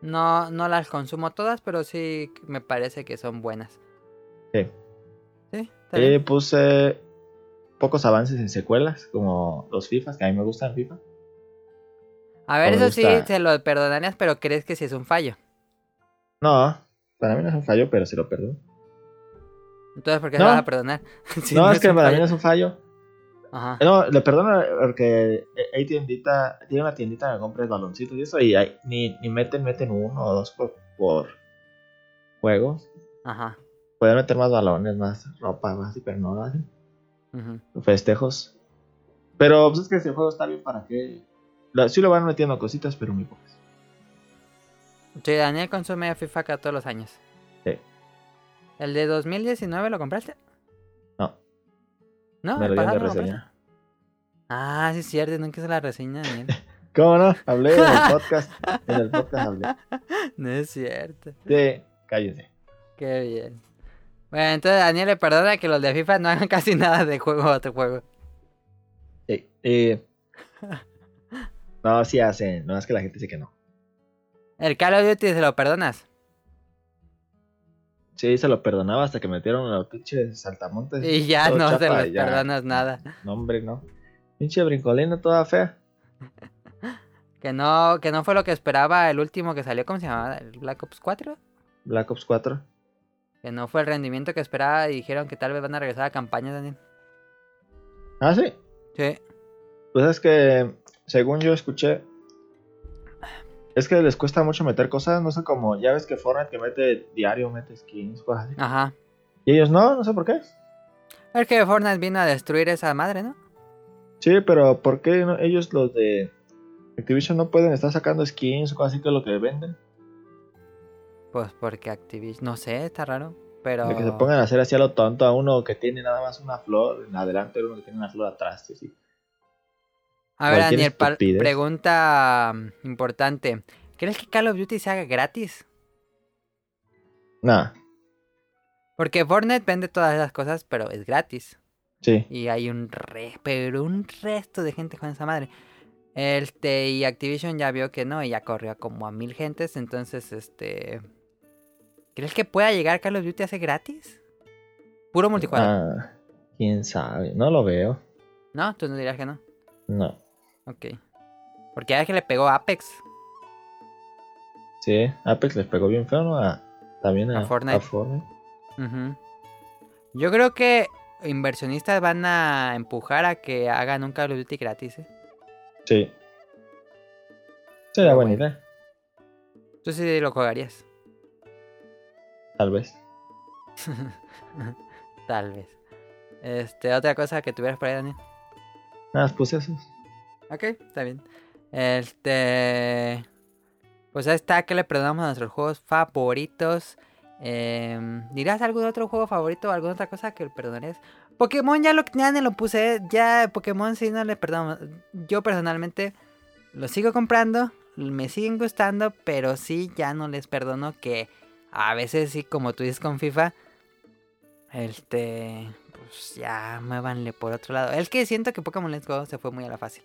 No, no las consumo todas, pero sí me parece que son buenas. Sí. Sí, está Eh, puse pocos avances en secuelas, como los FIFAs, que a mí me gustan FIFA. A ver, eso sí, gusta- se lo perdonarías, pero crees que sí es un fallo. No, para mí no es un fallo, pero sí lo perdono. Entonces, ¿por qué No. se vas a perdonar? Si no, es que para mí no es un fallo. Ajá. No, le perdono porque hay tiendita, tiene una tiendita que compres baloncitos y eso, y hay- ni, ni meten, meten uno o dos por, por juego. Ajá. Pueden meter más balones, más ropa, más pero no lo hacen. Festejos. Pero pues es que ese juego está bien para que. la- sí lo van metiendo cositas, pero muy pocas. Sí, Daniel consume FIFA acá todos los años. Sí. ¿El de 2019 lo compraste? No, No, me el lo dieron de reseña. Ah, sí es cierto, nunca hice la reseña, Daniel. ¿Cómo no? Hablé en el podcast. En el podcast hablé. no es cierto. Sí, cállense. Qué bien. Bueno, entonces Daniel le perdona que los de FIFA no hagan casi nada de juego a otro juego. Sí. y- No, sí hacen. No es que la gente dice que no. El Call of Duty se lo perdonas. Sí, se lo perdonaba hasta que metieron a los pinches saltamontes. Y ya no se los ya. perdonas nada. No, hombre, no. Pinche brincolina toda fea. Que no, que no fue lo que esperaba el último que salió, ¿cómo se llamaba? ¿El Black Ops 4? Black Ops 4. Que no fue el rendimiento que esperaba y dijeron que tal vez van a regresar a campañas, Daniel. Ah, sí. Sí. Pues es que, según yo escuché, es que les cuesta mucho meter cosas, no sé cómo, ya ves que Fortnite que mete diario, mete skins, cosas así. Ajá. Y ellos no, no sé por qué. Es que Fortnite vino a destruir esa madre, ¿no? Sí, pero ¿por qué no- ellos los de Activision no pueden estar sacando skins o cosas así que es lo que venden? Pues porque Activision, no sé, está raro. Pero. De que se pongan a hacer así a lo tonto a uno que tiene nada más una flor en adelante, uno que tiene una flor atrás, y así. A ver, Daniel, pregunta mm, importante. ¿Crees que Call of Duty se haga gratis? Nada, Porque Fortnite vende todas esas cosas, pero es gratis. sí. Y hay un re, pero un resto de gente con esa madre. Este, y Activision ya vio que no, y ya corrió como a mil gentes, entonces, este... ¿Crees que pueda llegar Call of Duty a ser gratis? Puro multijugador. Ah, quién sabe, no lo veo. No, tú no dirás que no. No. Ok. Porque ya que le pegó Apex. Sí, Apex les pegó bien feo, ¿no? A- también a, A Fortnite. a Fortnite. Ujú. Yo creo que inversionistas van a empujar a que hagan un Call of Duty gratis. ¿eh? Sí. Sería buena idea, Tú sí lo jugarías. Tal vez. Tal vez. Este, otra cosa que tuvieras por ahí, Daniel. Nada, más puse esos. Ok, está bien. Este. Pues ahí está que le perdonamos a nuestros juegos favoritos. Em, ¿Dirás algún otro juego favorito o alguna otra cosa que le perdonarías? Pokémon ya lo ya ni lo puse. Ya Pokémon sí no le perdonamos. Yo personalmente lo sigo comprando. Me siguen gustando. Pero sí ya no les perdono que a veces sí, como tú dices con FIFA. Este. Pues ya muévanle por otro lado. Es que siento que Pokémon Let's Go se fue muy a la fácil.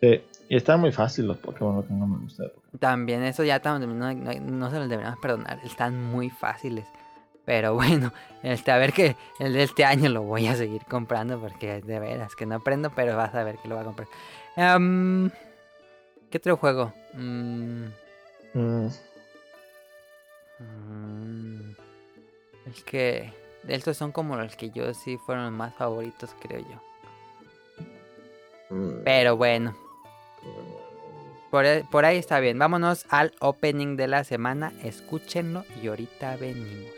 Sí, y están muy fáciles los Pokémon, lo que no me gusta de Pokémon. También eso ya tam- no, no- no se los deberíamos perdonar. Están muy fáciles. Pero bueno, este, a ver que el de este año lo voy a seguir comprando porque de veras que no aprendo, pero vas a ver que lo voy a comprar. ¿Qué otro juego? Mm, Mm, mm, es que estos son como los que yo sí fueron los más favoritos, creo yo. mm, Pero bueno, por, e- por ahí está bien. Vámonos al opening de la semana. Escúchenlo y ahorita venimos.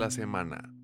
La semana.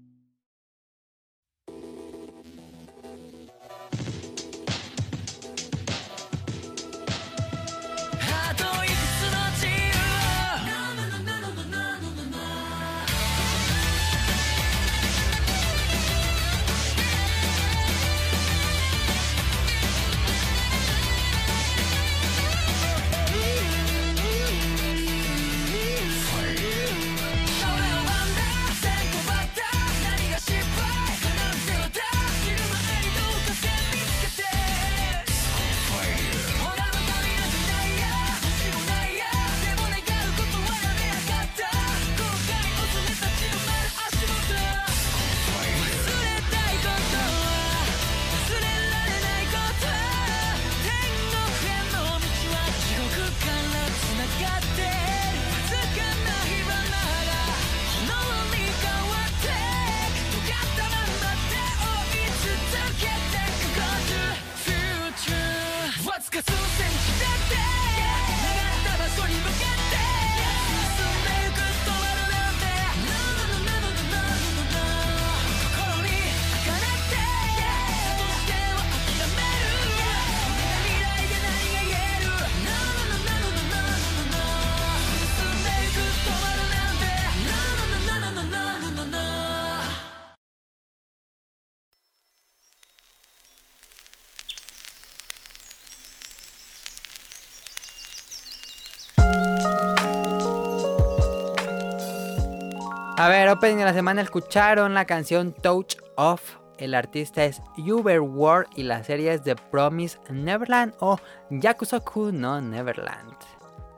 A ver, opening de la semana escucharon la canción Touch Off. El artista es Uber World y la serie es The Promise Neverland o Yakusoku no Neverland.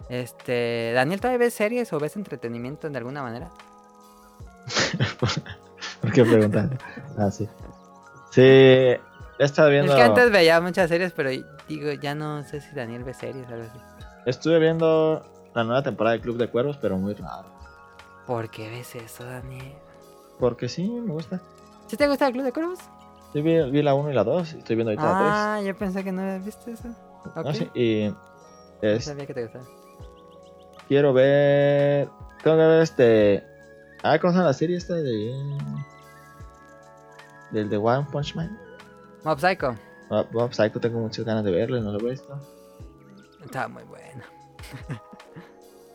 Este, Daniel, ¿todavía ves series o ves entretenimiento de alguna manera? ¿Por qué preguntas? Ah, sí. Sí, he estado viendo. Es que antes veía muchas series, pero digo, ya no sé si Daniel ve series o algo así. Estuve viendo la nueva temporada de Club de Cuervos, pero muy raro. ¿Por qué ves eso, Daniel? Porque sí, me gusta. ¿Sí te gusta el Club de Cuervos? Sí, vi, vi la 1 y la 2 y estoy viendo ahorita la Ah, yo pensé que no habías visto eso. 3. Ok. No, sí, y No es- sabía que te gustaba. quiero ver. Tengo que ver este. Ah, ¿cómo se la serie esta de. Del de One Punch Man? Mob Psycho. Bob Bob Psycho, tengo muchas ganas de verlo no lo he visto. Estaba muy bueno.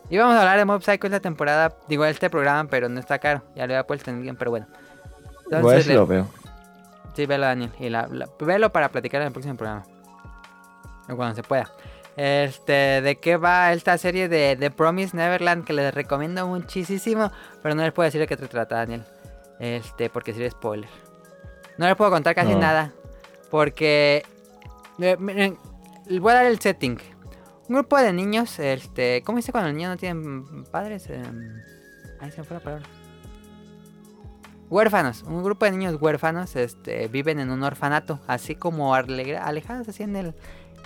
Íbamos a hablar de Mob Psycho esta temporada, digo, este programa, pero no está caro. Ya lo había puesto en el guion, pero bueno. Entonces, le- lo veo. sí, velo, Daniel. Y la, la- velo para platicar en el próximo programa. O cuando se pueda. Este, ¿de qué va esta serie de The Promise Neverland? Que les recomiendo muchísimo, pero no les puedo decir de qué se trata, Daniel. Este, porque sería spoiler. No les puedo contar casi No. nada. Porque. miren, voy a dar el setting. Un grupo de niños, este. ¿Cómo dice cuando los niños no tienen padres? Em, ahí se me fue la palabra. Huérfanos, un grupo de niños huérfanos este, viven en un orfanato, así como alejados así en el,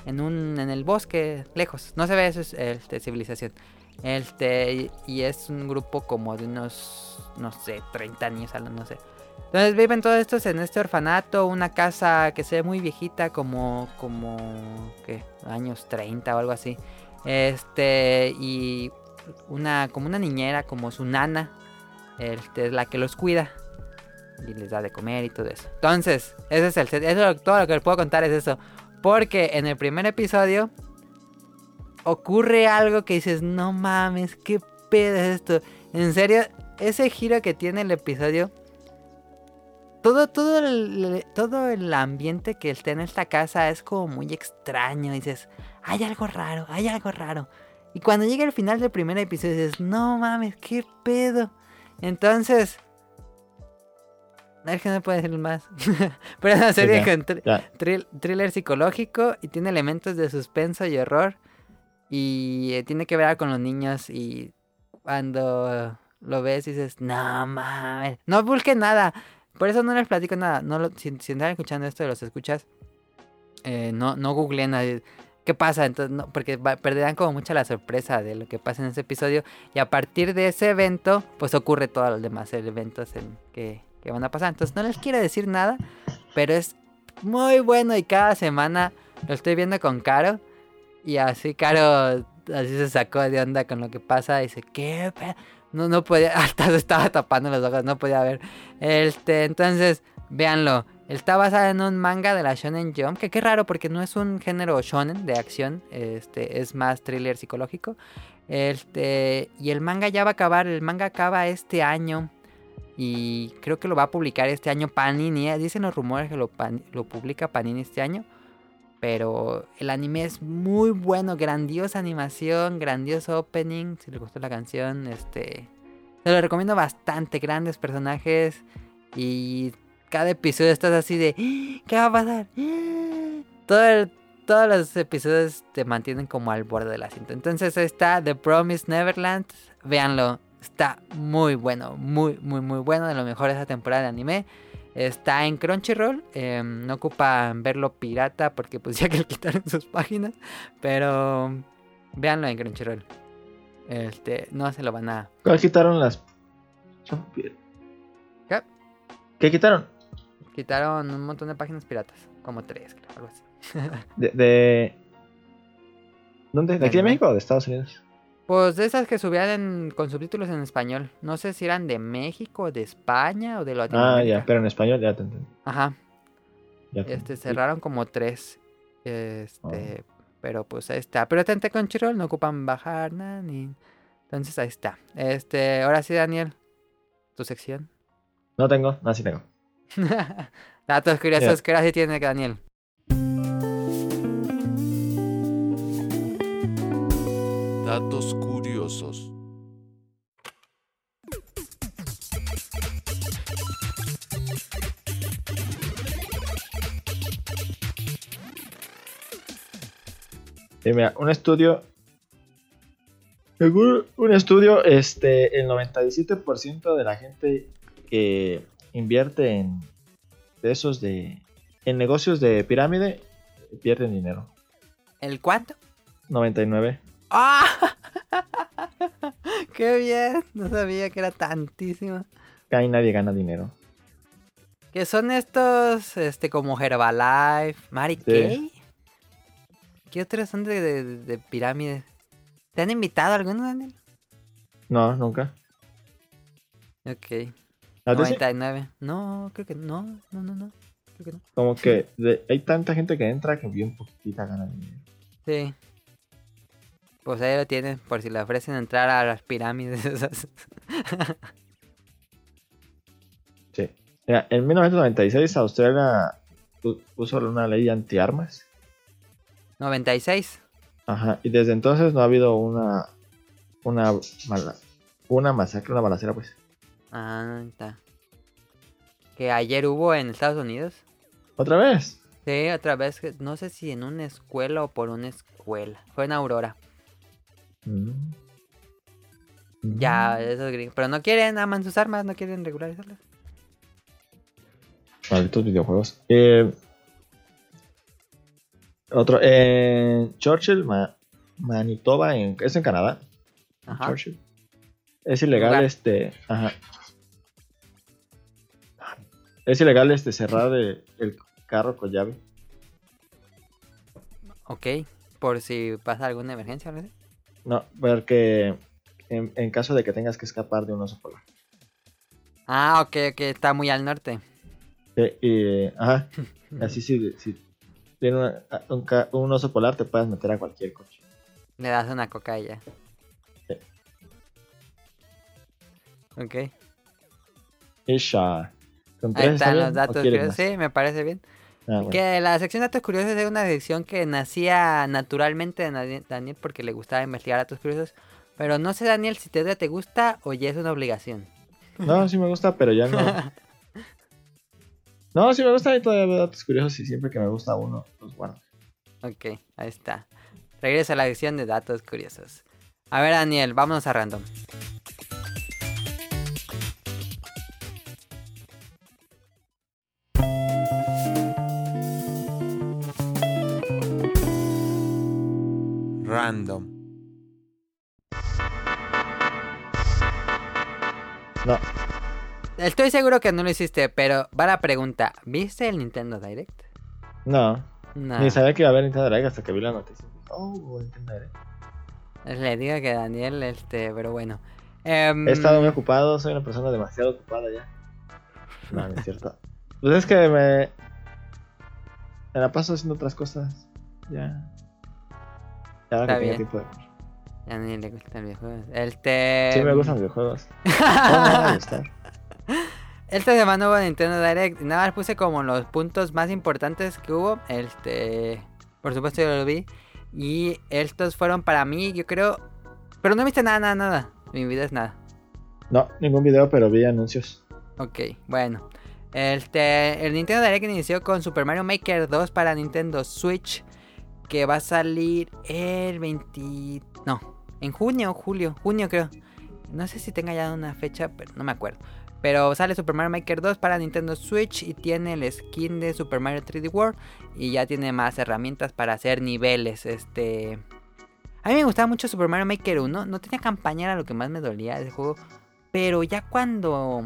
en un en el bosque lejos. No se ve eso es este, civilización. Este y- es un grupo como de unos no sé, 30 niños, algo, no sé. Entonces viven todos estos en este orfanato, una casa que se ve muy viejita, como, como, ¿qué? Años 30 o algo así. Este, y una, como una niñera, como su nana, este, es la que los cuida. Y les da de comer y todo eso. Entonces, ese es el eso, todo lo que les puedo contar es eso. Porque en el primer episodio ocurre algo que dices, no mames, qué pedo es esto. En serio, ese giro que tiene el episodio todo, todo, el, todo el ambiente que está en esta casa es como muy extraño. Dices, hay algo raro, hay algo raro. Y cuando llega el final del primer episodio dices, no mames, qué pedo. Entonces... Es que no puedo decir más. Pero es una serie ya. con thr- thriller psicológico y tiene elementos de suspenso y horror. Y eh, tiene que ver con los niños y cuando lo ves dices, no mames, no busquen nada. Por eso no les platico nada. No lo- si, si andan escuchando esto y los escuchas, eh, no, no googleen nada. ¿Qué pasa? Entonces, no, porque va- perderán como mucha la sorpresa de lo que pasa en ese episodio. Y a partir de ese evento, pues ocurre todos los demás eventos en que, que van a pasar. Entonces no les quiero decir nada, pero es muy bueno y cada semana lo estoy viendo con Caro. Y así Caro así se sacó de onda con lo que pasa. Y dice, ¿qué? Pe-?" No, no podía, hasta se estaba tapando los ojos, no podía ver. Este, entonces, véanlo. Está basada en un manga de la Shonen Jump, que qué raro porque no es un género shonen de acción, este, es más thriller psicológico. Este, y el manga ya va a acabar, el manga acaba este año y creo que lo va a publicar este año Panini, eh, dicen los rumores que lo, pan- lo publica Panini este año. Pero el anime es muy bueno, grandiosa animación, grandioso opening. Si les gustó la canción, este. Se lo recomiendo bastante. Grandes personajes. Y cada episodio estás así de. "¡Ah! ¿Qué va a pasar? ¡Ah!". Todo todos los episodios te mantienen como al borde del asiento. Entonces ahí está The Promise Neverland. Véanlo. Está muy bueno. Muy, muy, muy bueno. De lo mejor de esa temporada de anime. Está en Crunchyroll. eh, no ocupa verlo pirata porque pues ya que le quitaron sus páginas. Pero véanlo en Crunchyroll. Este, no se lo van a... ¿Cuál quitaron las. ¿Qué? ¿Qué quitaron? Quitaron un montón de páginas piratas. Como tres, creo, algo así. De. de... ¿Dónde? ¿De aquí de. México o de Estados Unidos? Pues de esas que subían en- con subtítulos en español. No sé si eran de México, de España o de Ah, Latinoamérica. ya, pero en español ya te entendí. Ajá. Ya te Este, cerraron como tres. Este, pero pues ahí está. Pero atente con Chirol, no ocupan bajar nada ni. Entonces ahí está. Este, ahora sí, Daniel. Tu sección. No tengo, no, sí tengo. Datos curiosos Mira. que ahora sí tiene Daniel. Datos curiosos. Sí, mira, un estudio. Según un estudio, este, el 97% de la gente que invierte en de esos de en negocios de pirámide pierden dinero. ¿El cuánto? 99. ¡Ah! ¡Qué bien! No sabía que era tantísimo. Ahí nadie gana dinero. Que son estos, este, como Herbalife, Mary Kay. ¿Qué otros son de, de, de pirámides? ¿Te han invitado alguno, Daniel? No, nunca. Ok. ¿A ti sí? 99. No, creo que no. No, no, no. Creo que no. Como que de- hay tanta gente que entra que bien poquitita gana dinero. Sí. Pues ahí lo tienen, por si le ofrecen entrar a las pirámides esas. Sí. Mira, en 1996 Australia pu- puso una ley antiarmas. 96. Ajá. Y desde entonces no ha habido una una mala- una masacre, una balacera, pues. Ah, está. Que ayer hubo en Estados Unidos. ¿Otra vez? Sí, otra vez, no sé si en una escuela o por una escuela. Fue en Aurora. Mm. Ya, Mm. esos gringos. Pero no quieren, aman sus armas, no quieren regularizarlas. Malditos videojuegos. Eh, Otro, en Churchill, Ma- Manitoba, en, es en Canadá. Ajá. Churchill. Es ilegal Lugar. este. Ajá. Es ilegal este cerrar el, el carro con llave. Ok. Por si pasa alguna emergencia así. No, porque en, en caso de que tengas que escapar de un oso polar. Ah, ok, ok. Está muy al norte. Eh, y, ajá. Así si, si tiene una- un, un oso polar te puedes meter a cualquier coche. Le das una coca y ya. Sí. Ok. Isha. ¿Con Ahí están los datos más? Sí, me parece bien. Ah, bueno. Que la sección de datos curiosos es una sección que nacía naturalmente de Dani- Daniel porque le gustaba investigar datos curiosos. Pero no sé, Daniel, si te, te gusta o ya es una obligación. No, sí me gusta, pero ya no. No, sí me gusta y todavía veo datos curiosos y siempre que me gusta uno, los guardo. Ok, ahí está. Regresa a la sección de datos curiosos. A ver, Daniel, vámonos a random. Random. No, Estoy seguro que no lo hiciste, pero va la pregunta. ¿Viste el Nintendo Direct? no. No. Ni sabía que iba a haber Nintendo Direct hasta que vi la noticia. Oh, Nintendo Direct. Le digo que Daniel, este, pero bueno. Em, He estado muy ocupado, soy una persona demasiado ocupada ya. No, no es cierto. Pues es que me. Me la paso haciendo otras cosas. Ya. Ya Está bien. tiempo de. A Daniel le gustan los videojuegos. Este... Sí, me gustan los videojuegos. ¿Cómo me van a gustar? Esta semana hubo Nintendo Direct. Nada más puse como los puntos más importantes que hubo. Este. Por supuesto, yo lo vi. Y estos fueron para mí, yo creo. Pero no viste nada, nada, nada. Mi vida es nada. No, ningún video, pero vi anuncios. Ok, bueno. Este, el Nintendo Direct inició con Super Mario Maker 2 para Nintendo Switch. Que va a salir el 20... No, en junio o julio. Junio creo. No sé si tenga ya una fecha, pero no me acuerdo. Pero sale Super Mario Maker 2 para Nintendo Switch y tiene el skin de Super Mario 3D World. Y ya tiene más herramientas para hacer niveles. Este... A mí me gustaba mucho Super Mario Maker 1. No tenía campaña, era lo que más me dolía de ese juego. Pero ya cuando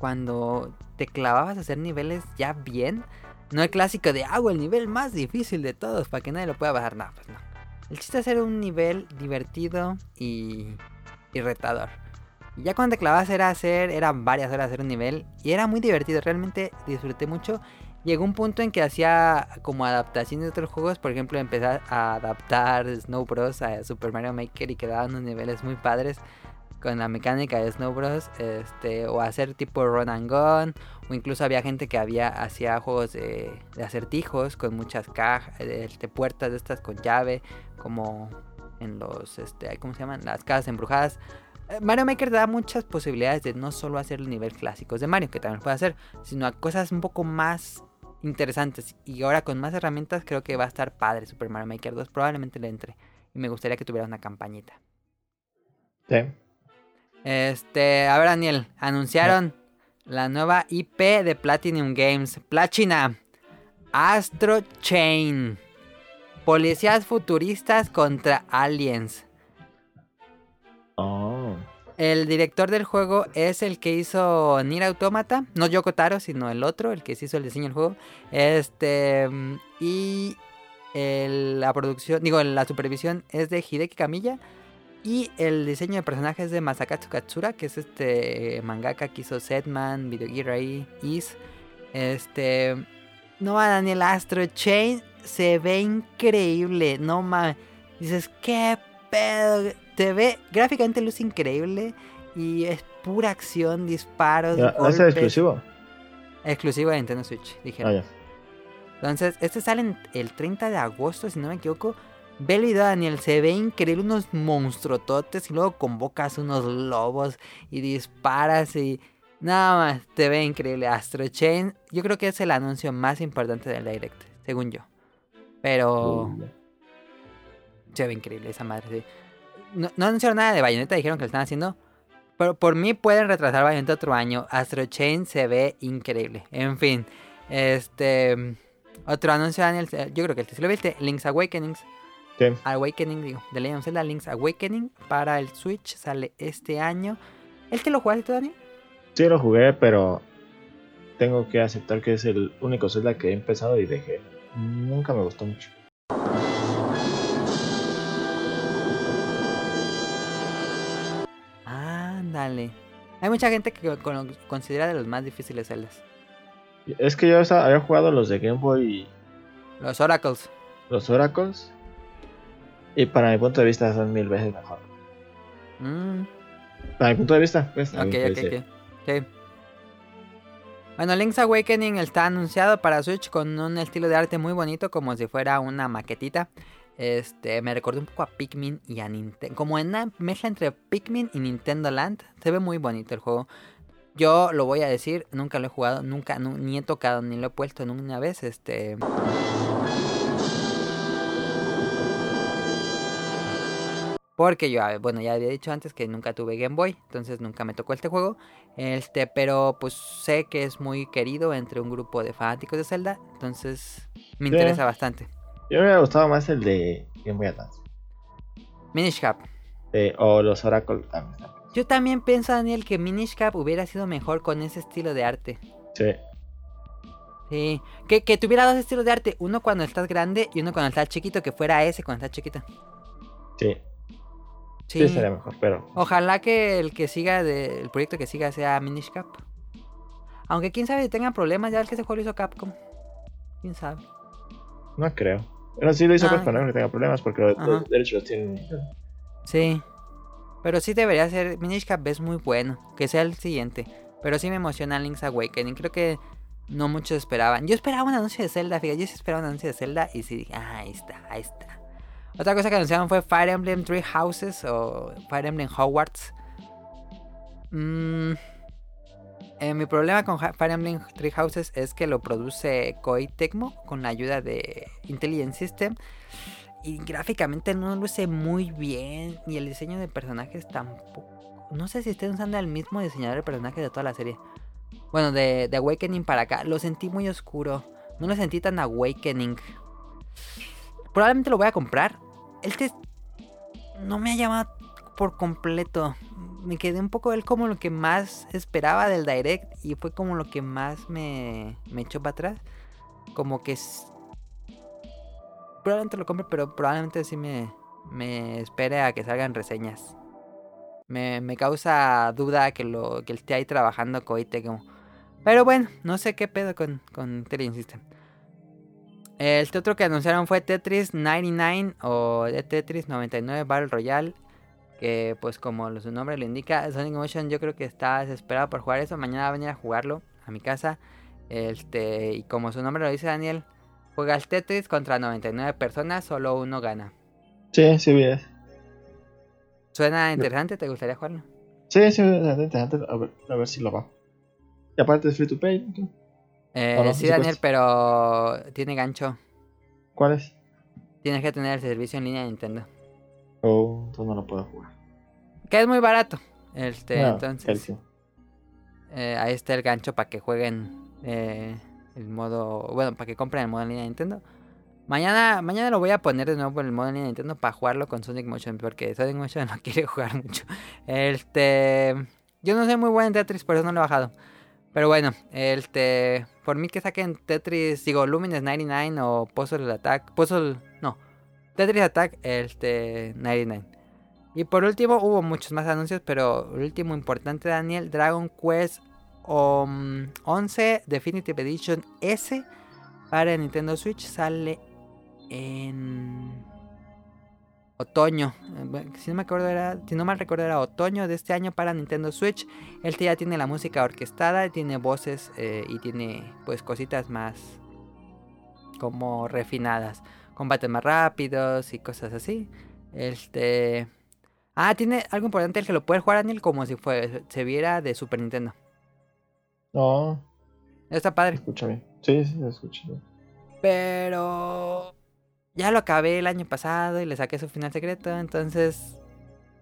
cuando te clavabas a hacer niveles ya bien, no el clásico de hago el nivel más difícil de todos para que nadie lo pueda bajar, no, pues. El chiste es hacer un nivel divertido y, y retador. Ya cuando te clavabas era hacer, eran varias horas hacer un nivel y era muy divertido, realmente disfruté mucho. Llegó un punto en que hacía como adaptaciones de otros juegos, por ejemplo, empecé a adaptar Snow Bros. a Super Mario Maker y quedaban unos niveles muy padres con la mecánica de Snow Bros. Este, o hacer tipo run and gun. O incluso había gente que había hacía juegos de, acertijos con muchas cajas, de, puertas de estas con llave. Como en los, este, ¿cómo se llaman? Las casas embrujadas. Eh, Mario Maker da muchas posibilidades de no solo hacer el nivel clásicos de Mario, que también puede hacer, sino a cosas un poco más interesantes. Y ahora con más herramientas creo que va a estar padre Super Mario Maker 2. Probablemente le entre. Y me gustaría que tuviera una campañita. Sí. Este, a ver Daniel, anunciaron la nueva IP de Platinum Games, Plachina, Astro Chain, policías futuristas contra aliens. Oh. El director del juego es el que hizo Nier Automata, no Yoko Taro, sino el otro, el que se hizo el diseño del juego. Este, y el- la producción, digo, la supervisión es de Hideki Kamiya. Y el diseño de personajes de Masakatsu Katsura, que es este mangaka que hizo Setman, Video Gear ahí, Is. Este. No va Daniel Astro Chain. Se ve increíble. No mames. Dices, qué pedo. Te ve. Gráficamente luce increíble. Y es pura acción, disparos. Ya, ¿Va a ser golpes. exclusivo? Exclusivo de Nintendo Switch, dijeron. Ah. Entonces, este sale el 30 de agosto, si no me equivoco. El video, Daniel, se ve increíble, unos monstruototes y luego convocas unos lobos y disparas y... Nada más, te ve increíble. Astro Chain, yo creo que es el anuncio más importante del Direct, según yo. Pero se ve increíble esa madre, sí. No, no anunciaron nada de Bayonetta, dijeron que lo están haciendo. Pero por mí pueden retrasar Bayonetta otro año. Astro Chain se ve increíble. En fin, este... Otro anuncio, Daniel, yo creo que el sí lo viste, Link's Awakenings. Sí. Awakening, digo, de Legend of Zelda Link's Awakening para el Switch sale este año. ¿El que lo jugaste tú, Daniel? Sí, lo jugué, pero tengo que aceptar que es el único Zelda que he empezado y dejé. Nunca me gustó mucho. Ándale. Hay mucha gente que considera de los más difíciles Zeldas. Es que yo había jugado los de Game Boy y Los Oracles. los Oracles. Y para mi punto de vista son mil veces mejor. Mm, Para mi punto de vista, pues. a ok, ok, ok. Sí. Bueno, Link's Awakening está anunciado para Switch con un estilo de arte muy bonito, como si fuera una maquetita. Este, me recordó un poco a Pikmin y a Nintendo. Como en una mezcla entre Pikmin y Nintendo Land. Se ve muy bonito el juego. Yo lo voy a decir, nunca lo he jugado, nunca, nu- ni he tocado, ni lo he puesto en una vez. Este. Porque yo, ah, bueno, ya había dicho antes que nunca tuve Game Boy, entonces nunca me tocó este juego. Este, pero pues sé que es muy querido entre un grupo de fanáticos de Zelda, entonces me Sí. interesa bastante. Yo me hubiera gustado más el de Game Boy Advance. Minish Cap. Eh, o los también. también. Yo también pienso, Daniel, que Minish Cap hubiera sido mejor con ese estilo de arte. Sí. Sí, que, que tuviera dos estilos de arte, uno cuando estás grande y uno cuando estás chiquito, que fuera ese cuando estás chiquito. Sí. Sí, Sí, sería mejor, pero. ojalá que el que siga, de, el proyecto que siga sea Minish Cap. Aunque quién sabe si tengan problemas, ya el que ese juego lo hizo Capcom. Quién sabe. No creo. Pero sí lo hizo Ah, para no que tenga problemas porque los, los derechos los tienen. Sí. Pero sí debería ser. Minish Cap es muy bueno. Que sea el siguiente. Pero sí me emociona Link's Awakening. Creo que no muchos esperaban. Yo esperaba un anuncio de Zelda, fíjate. Yo sí esperaba un anuncio de Zelda. Y sí dije, ah, ahí está, ahí está. Otra cosa que anunciaron fue Fire Emblem Three Houses o Fire Emblem Hogwarts. Mm, eh, mi problema con Fire Emblem Three Houses es que lo produce Koei Tecmo con la ayuda de Intelligent System. Y gráficamente no luce muy bien. Y el diseño de personajes tampoco. No sé si estén usando el mismo diseñador de personajes de toda la serie. Bueno, de, de Awakening para acá. Lo sentí muy oscuro. No lo sentí tan Awakening. Probablemente lo voy a comprar. El test no me ha llamado por completo. Me quedé un poco él como lo que más esperaba del Direct. Y fue como lo que más me, me echó para atrás. Como que probablemente lo compre, pero probablemente sí me, me espere a que salgan reseñas. Me, me causa duda que lo que esté ahí trabajando Koei Tecmo. Pero bueno, no sé qué pedo con, con System. Este otro que anunciaron fue Tetris 99 o Tetris 99 Battle Royale. Que pues como su nombre lo indica, Sonic Motion yo creo que está desesperado por jugar eso. Mañana va a venir a jugarlo a mi casa. Este, y como su nombre lo dice Daniel, juega el Tetris contra 99 personas, solo uno gana. Sí, sí, eso. ¿Suena interesante? ¿Te gustaría jugarlo? Sí, sí, interesante. A ver, a ver si lo va. Y aparte es free to play. ¿no? Eh, ¿O no? sí, ¿Sí Daniel, pero tiene gancho. ¿Cuál es? Tienes que tener el servicio en línea de Nintendo. Oh, entonces no lo puedo jugar. Que es muy barato. Este, No, entonces, eh, ahí está el gancho para que jueguen eh, el modo. Bueno, para que compren el modo en línea de Nintendo. Mañana, mañana lo voy a poner de nuevo en el modo en línea de Nintendo para jugarlo con Sonic Motion. Porque Sonic Motion no quiere jugar mucho. Este. Yo no soy muy buen en Tetris, por eso no lo he bajado. Pero bueno, este. Por mí que saquen Tetris, digo, Lumines 99 o Puzzle Attack. Puzzle. No. Tetris Attack, este. 99. Y por último, hubo muchos más anuncios, pero el último importante, Daniel, Dragon Quest um, 11 Definitive Edition S para Nintendo Switch sale en otoño. Eh, Si no me acuerdo era, si no mal recuerdo era otoño de este año para Nintendo Switch. Este ya tiene la música orquestada, tiene voces eh, y tiene pues cositas más como refinadas, combates más rápidos y cosas así. Este Ah, tiene algo importante el que lo puede jugar Daniel como si fue, se viera de Super Nintendo. No, Está se padre. escucha bien. Sí, sí, se escucha bien. Pero ya lo acabé el año pasado y le saqué su final secreto. Entonces,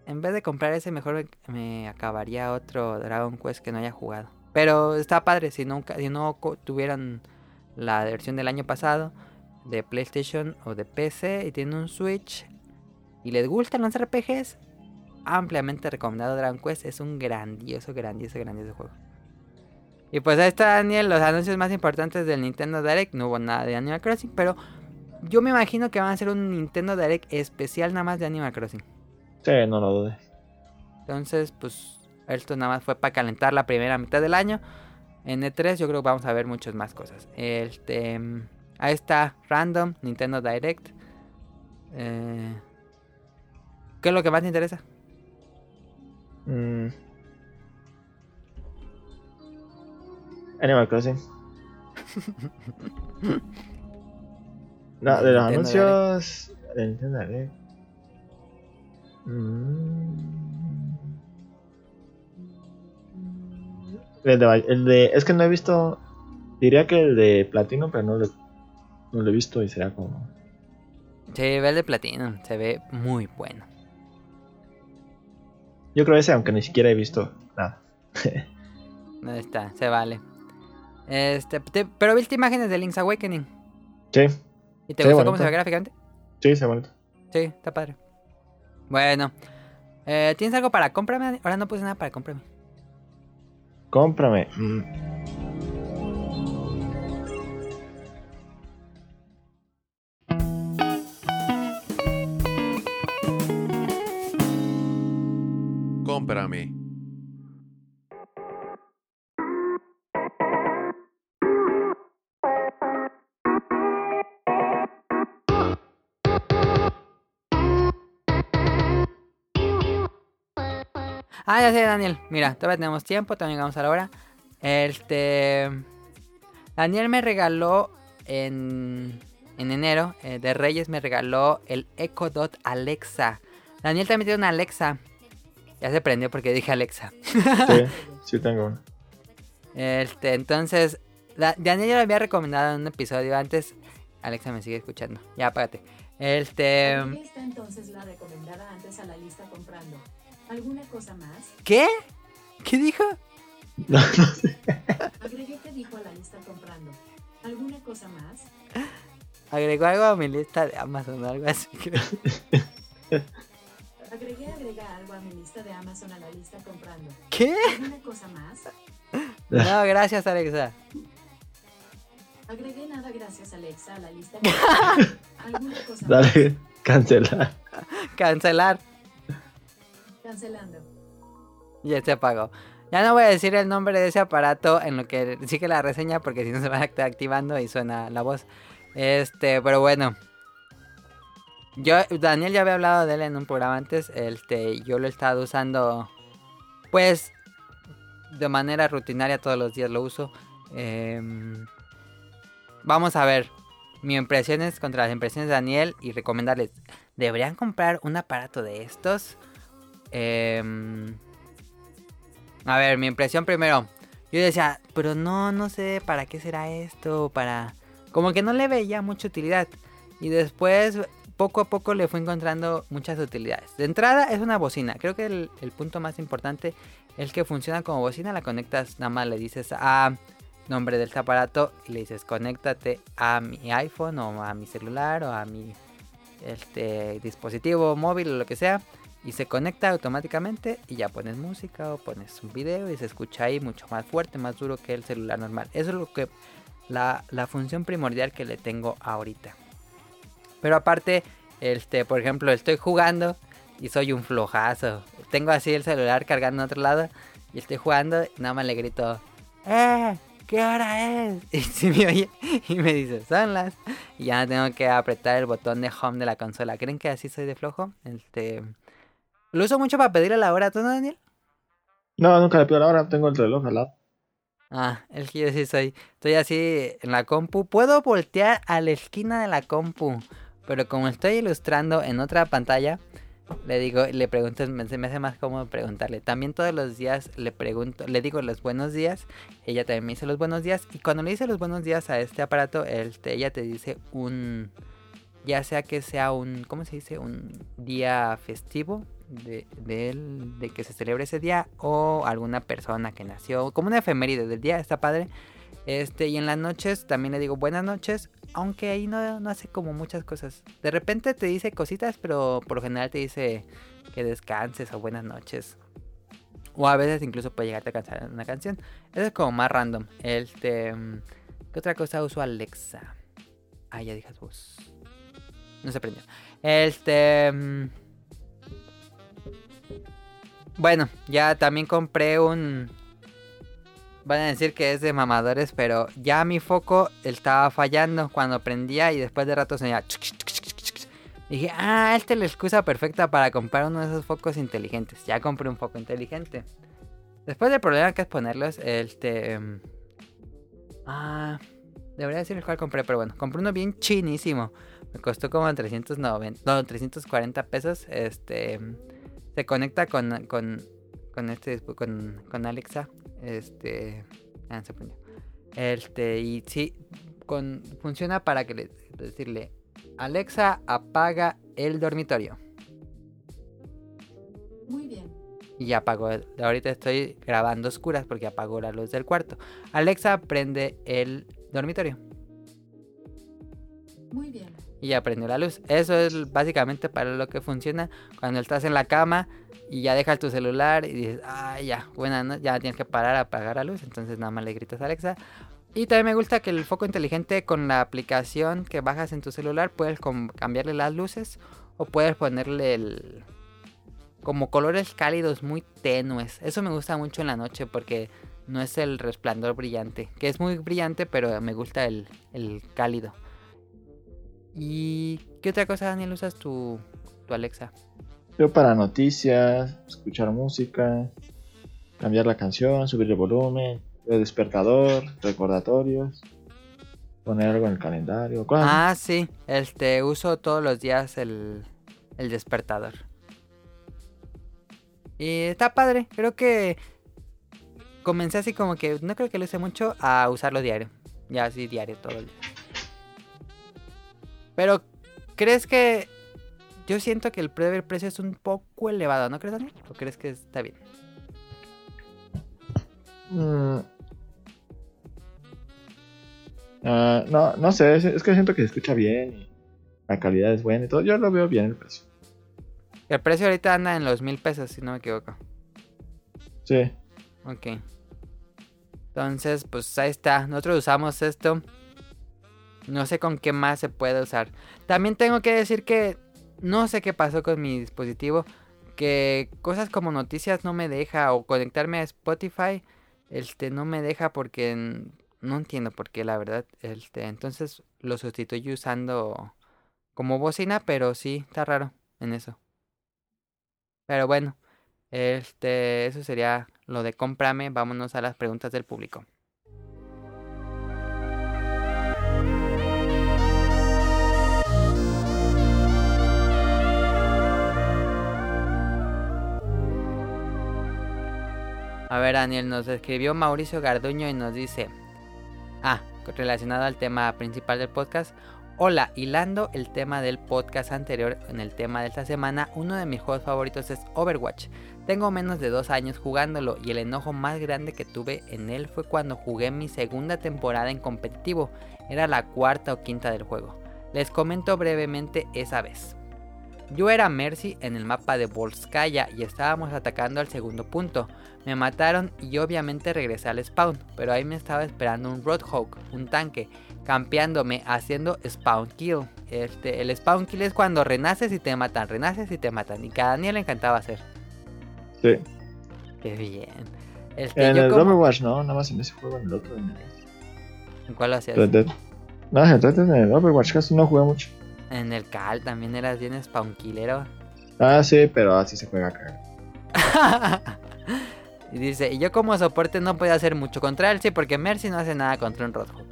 en vez de comprar ese, mejor me, acabaría otro Dragon Quest que no haya jugado. Pero está padre si nunca, si no tuvieran la versión del año pasado de PlayStation o de PC y tienen un Switch y les gustan los RPGs, ampliamente recomendado Dragon Quest. Es un grandioso, grandioso, grandioso juego. Y pues ahí está Daniel, los anuncios más importantes del Nintendo Direct. No hubo nada de Animal Crossing, pero yo me imagino que van a hacer un Nintendo Direct especial nada más de Animal Crossing. Sí, no lo dudes. Entonces, pues esto nada más fue para calentar la primera mitad del año. En E3 yo creo que vamos a ver muchas más cosas. Este, ahí está Random, Nintendo Direct. Eh, ¿Qué es lo que más te interesa? Mm. Animal Crossing. no, de los anuncios. De Nintendo Direct. Mm. El de, el de- es que no he visto. Diría que el de Platino, pero no lo, no lo he visto y será como. Se ve el de platino, se ve muy bueno. Yo creo ese, aunque ni siquiera he visto nada. Ahí está, se vale. Este, te- pero viste imágenes de Link's Awakening. Sí, ¿Y te Sí, gustó bonito. cómo se ve gráficamente? sí, se bonito. Sí, está padre. Bueno, eh, ¿tienes algo para cómprame? Ahora no puse nada para cómprame. Cómprame. Mm. Cómprame. Ah, ya sé, Daniel. Mira, todavía tenemos tiempo, todavía llegamos a la hora. Este. Daniel me regaló en, en enero eh, de Reyes, me regaló el Echo Dot Alexa. Daniel también tiene una Alexa. Ya se prendió porque dije Alexa. Sí, sí tengo uno. Este, entonces, Da- Daniel ya lo había recomendado en un episodio antes. Alexa me sigue escuchando. Ya, apágate. Este. Esta entonces la recomendada antes a la lista comprando. ¿Alguna cosa más? ¿Qué? ¿Qué dijo? No, no sé. Agregué que dijo a la lista comprando. ¿Alguna cosa más? Agregó algo a mi lista de Amazon o algo así. creo. Agregué agrega algo a mi lista de Amazon a la lista comprando. ¿Qué? ¿Alguna cosa más? No, gracias, Alexa. Agregué nada gracias Alexa a la lista comprando. ¿Alguna cosa más? Dale, cancela. Cancelar. Cancelando. Ya se apagó. Ya no voy a decir el nombre de ese aparato en lo que sigue la reseña porque si no se va activando y suena la voz. Este, pero bueno. Yo, Daniel ya había hablado de él en un programa antes. Este, yo lo he estado usando, pues, de manera rutinaria todos los días lo uso. Em, vamos a ver mis impresiones contra las impresiones de Daniel y recomendarles. ¿Deberían comprar un aparato de estos? Em, a ver, mi impresión primero. Yo decía, pero no, no sé para qué será esto, para... Como que no le veía mucha utilidad. Y después, poco a poco le fui encontrando muchas utilidades. De entrada es una bocina. Creo que el, el punto más importante es que funciona como bocina. La conectas, nada más le dices a nombre del aparato y le dices conéctate a mi iPhone o a mi celular o a mi este dispositivo móvil o lo que sea y se conecta automáticamente y ya pones música o pones un video y se escucha ahí mucho más fuerte, más duro que el celular normal. Eso es lo que la, la función primordial que le tengo ahorita. Pero aparte, este, por ejemplo, estoy jugando y soy un flojazo. Tengo así el celular cargando en otro lado y estoy jugando y nada más le grito, ¡Eh! ¿Qué hora es? Y si me oye y me dice, son las. Y ya tengo que apretar el botón de home de la consola. ¿Creen que así soy de flojo? Este. Lo uso mucho para pedirle la hora, ¿tú no, Daniel? No, nunca le pido la hora, tengo el reloj al lado. Ah, el que yo sí soy. Estoy así en la compu. Puedo voltear a la esquina de la compu. Pero como estoy ilustrando en otra pantalla, le digo, le pregunto, me, se me hace más cómodo preguntarle. También todos los días le pregunto, le digo los buenos días. Ella también me dice los buenos días. Y cuando le dice los buenos días a este aparato, ella te dice un. Ya sea que sea un. ¿Cómo se dice? Un día festivo de, él, de que se celebre ese día. O alguna persona que nació. Como una efeméride del día, está padre. Este, y en las noches también le digo buenas noches, aunque ahí no, no hace como muchas cosas. De repente te dice cositas, pero por lo general te dice que descanses o buenas noches. O a veces incluso puede llegarte a cansar una canción. Eso es como más random. Este, mm, ¿Qué otra cosa uso Alexa? Ah, ya dije voz. No se prendió. Este... Bueno, ya también compré un... Van a decir que es de mamadores, pero ya mi foco estaba fallando cuando prendía y después de rato se Dije, ah, esta es la excusa perfecta para comprar uno de esos focos inteligentes. Ya compré un foco inteligente. Después del problema que es ponerlos, este... em, Ah, debería decir el cual compré, pero bueno, compré uno bien chinísimo. Me costó como 390, no, 340 pesos. Este se conecta con con con este con, con Alexa. Este, ah, se prendió. Este y sí con funciona para que le decirle Alexa apaga el dormitorio. Muy bien. Y apagó. Ahorita estoy grabando oscuras porque apagó la luz del cuarto. Alexa prende el dormitorio. Muy bien. Y ya prendió la luz. Eso es básicamente para lo que funciona cuando estás en la cama y ya dejas tu celular y dices, ah, ya, buena no ya tienes que parar a apagar la luz. Entonces nada más le gritas a Alexa. Y también me gusta que el foco inteligente con la aplicación que bajas en tu celular puedes cambiarle las luces o puedes ponerle el... como colores cálidos muy tenues. Eso me gusta mucho en la noche porque no es el resplandor brillante, que es muy brillante, pero me gusta el, el cálido. ¿Y qué otra cosa, Daniel, usas tu, tu Alexa? Yo para noticias, escuchar música, cambiar la canción, subir el volumen, el despertador, recordatorios, poner algo en el calendario. Ah, sí, este, uso todos los días el, el despertador. Y está padre, creo que comencé así como que no creo que lo use mucho a usarlo diario. Ya así diario todo el día. Pero, ¿crees que yo siento que el pre- el precio es un poco elevado, ¿no crees, Daniel? ¿O crees que está bien? Mm. Ah, no, no sé, es, es que siento que se escucha bien y la calidad es buena y todo. Yo lo veo bien el precio. El precio ahorita anda en los mil pesos, si no me equivoco. Sí. Ok. Entonces, pues ahí está. Nosotros usamos esto. No sé con qué más se puede usar. También tengo que decir que no sé qué pasó con mi dispositivo. Que cosas como noticias no me deja. O conectarme a Spotify. Este no me deja porque no entiendo por qué, la verdad. Este, entonces lo sustituyo usando como bocina. Pero sí, está raro en eso. Pero bueno. Este, eso sería lo de cómprame. Vámonos a las preguntas del público. A ver, Daniel, nos escribió Mauricio Garduño y nos dice, ah, relacionado al tema principal del podcast. Hola, hilando el tema del podcast anterior en el tema de esta semana, uno de mis juegos favoritos es Overwatch. Tengo menos de dos años jugándolo y el enojo más grande que tuve en él fue cuando jugué mi segunda temporada en competitivo. Era la cuarta o quinta del juego. Les comento brevemente esa vez. Yo era Mercy en el mapa de Volskaya y estábamos atacando al segundo punto. Me mataron y obviamente regresé al spawn, pero ahí me estaba esperando un Roadhog, un tanque, campeándome, haciendo spawn kill. Este, el spawn kill es cuando renaces y te matan, renaces y te matan. Y que a Daniel le encantaba hacer. Sí. Qué bien. Este, En yo el como- Overwatch, no, nada más en ese juego, en el otro. En el ¿En cuál lo hacías? Red Dead. No, en el Red Dead, en el Overwatch casi no jugué mucho. En el Cal también eras bien spawn killero. Ah, sí, pero así se juega acá. y dice, y yo como soporte no podía hacer mucho contra él, sí, porque Mercy no hace nada contra un Roadhog.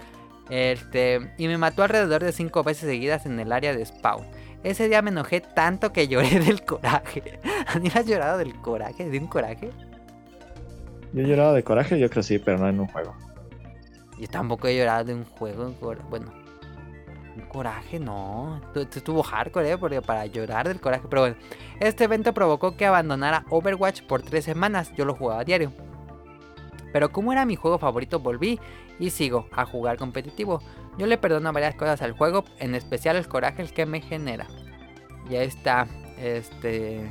Este, y me mató alrededor de 5 veces seguidas en el área de spawn. Ese día me enojé tanto que lloré del coraje. ¿Ni has llorado del coraje? ¿De un coraje? Yo he llorado de coraje, yo creo sí, pero no en un juego. Yo tampoco he llorado de un juego. Bueno, coraje no. Tu- tu- Estuvo hardcore, ¿eh? Porque para llorar del coraje. Pero bueno, este evento provocó que abandonara Overwatch por tres semanas. Yo lo jugaba a diario. pero como era mi juego favorito volví y sigo a jugar competitivo. Yo le perdono varias cosas al juego, en especial el coraje que me genera. Y ahí está, este...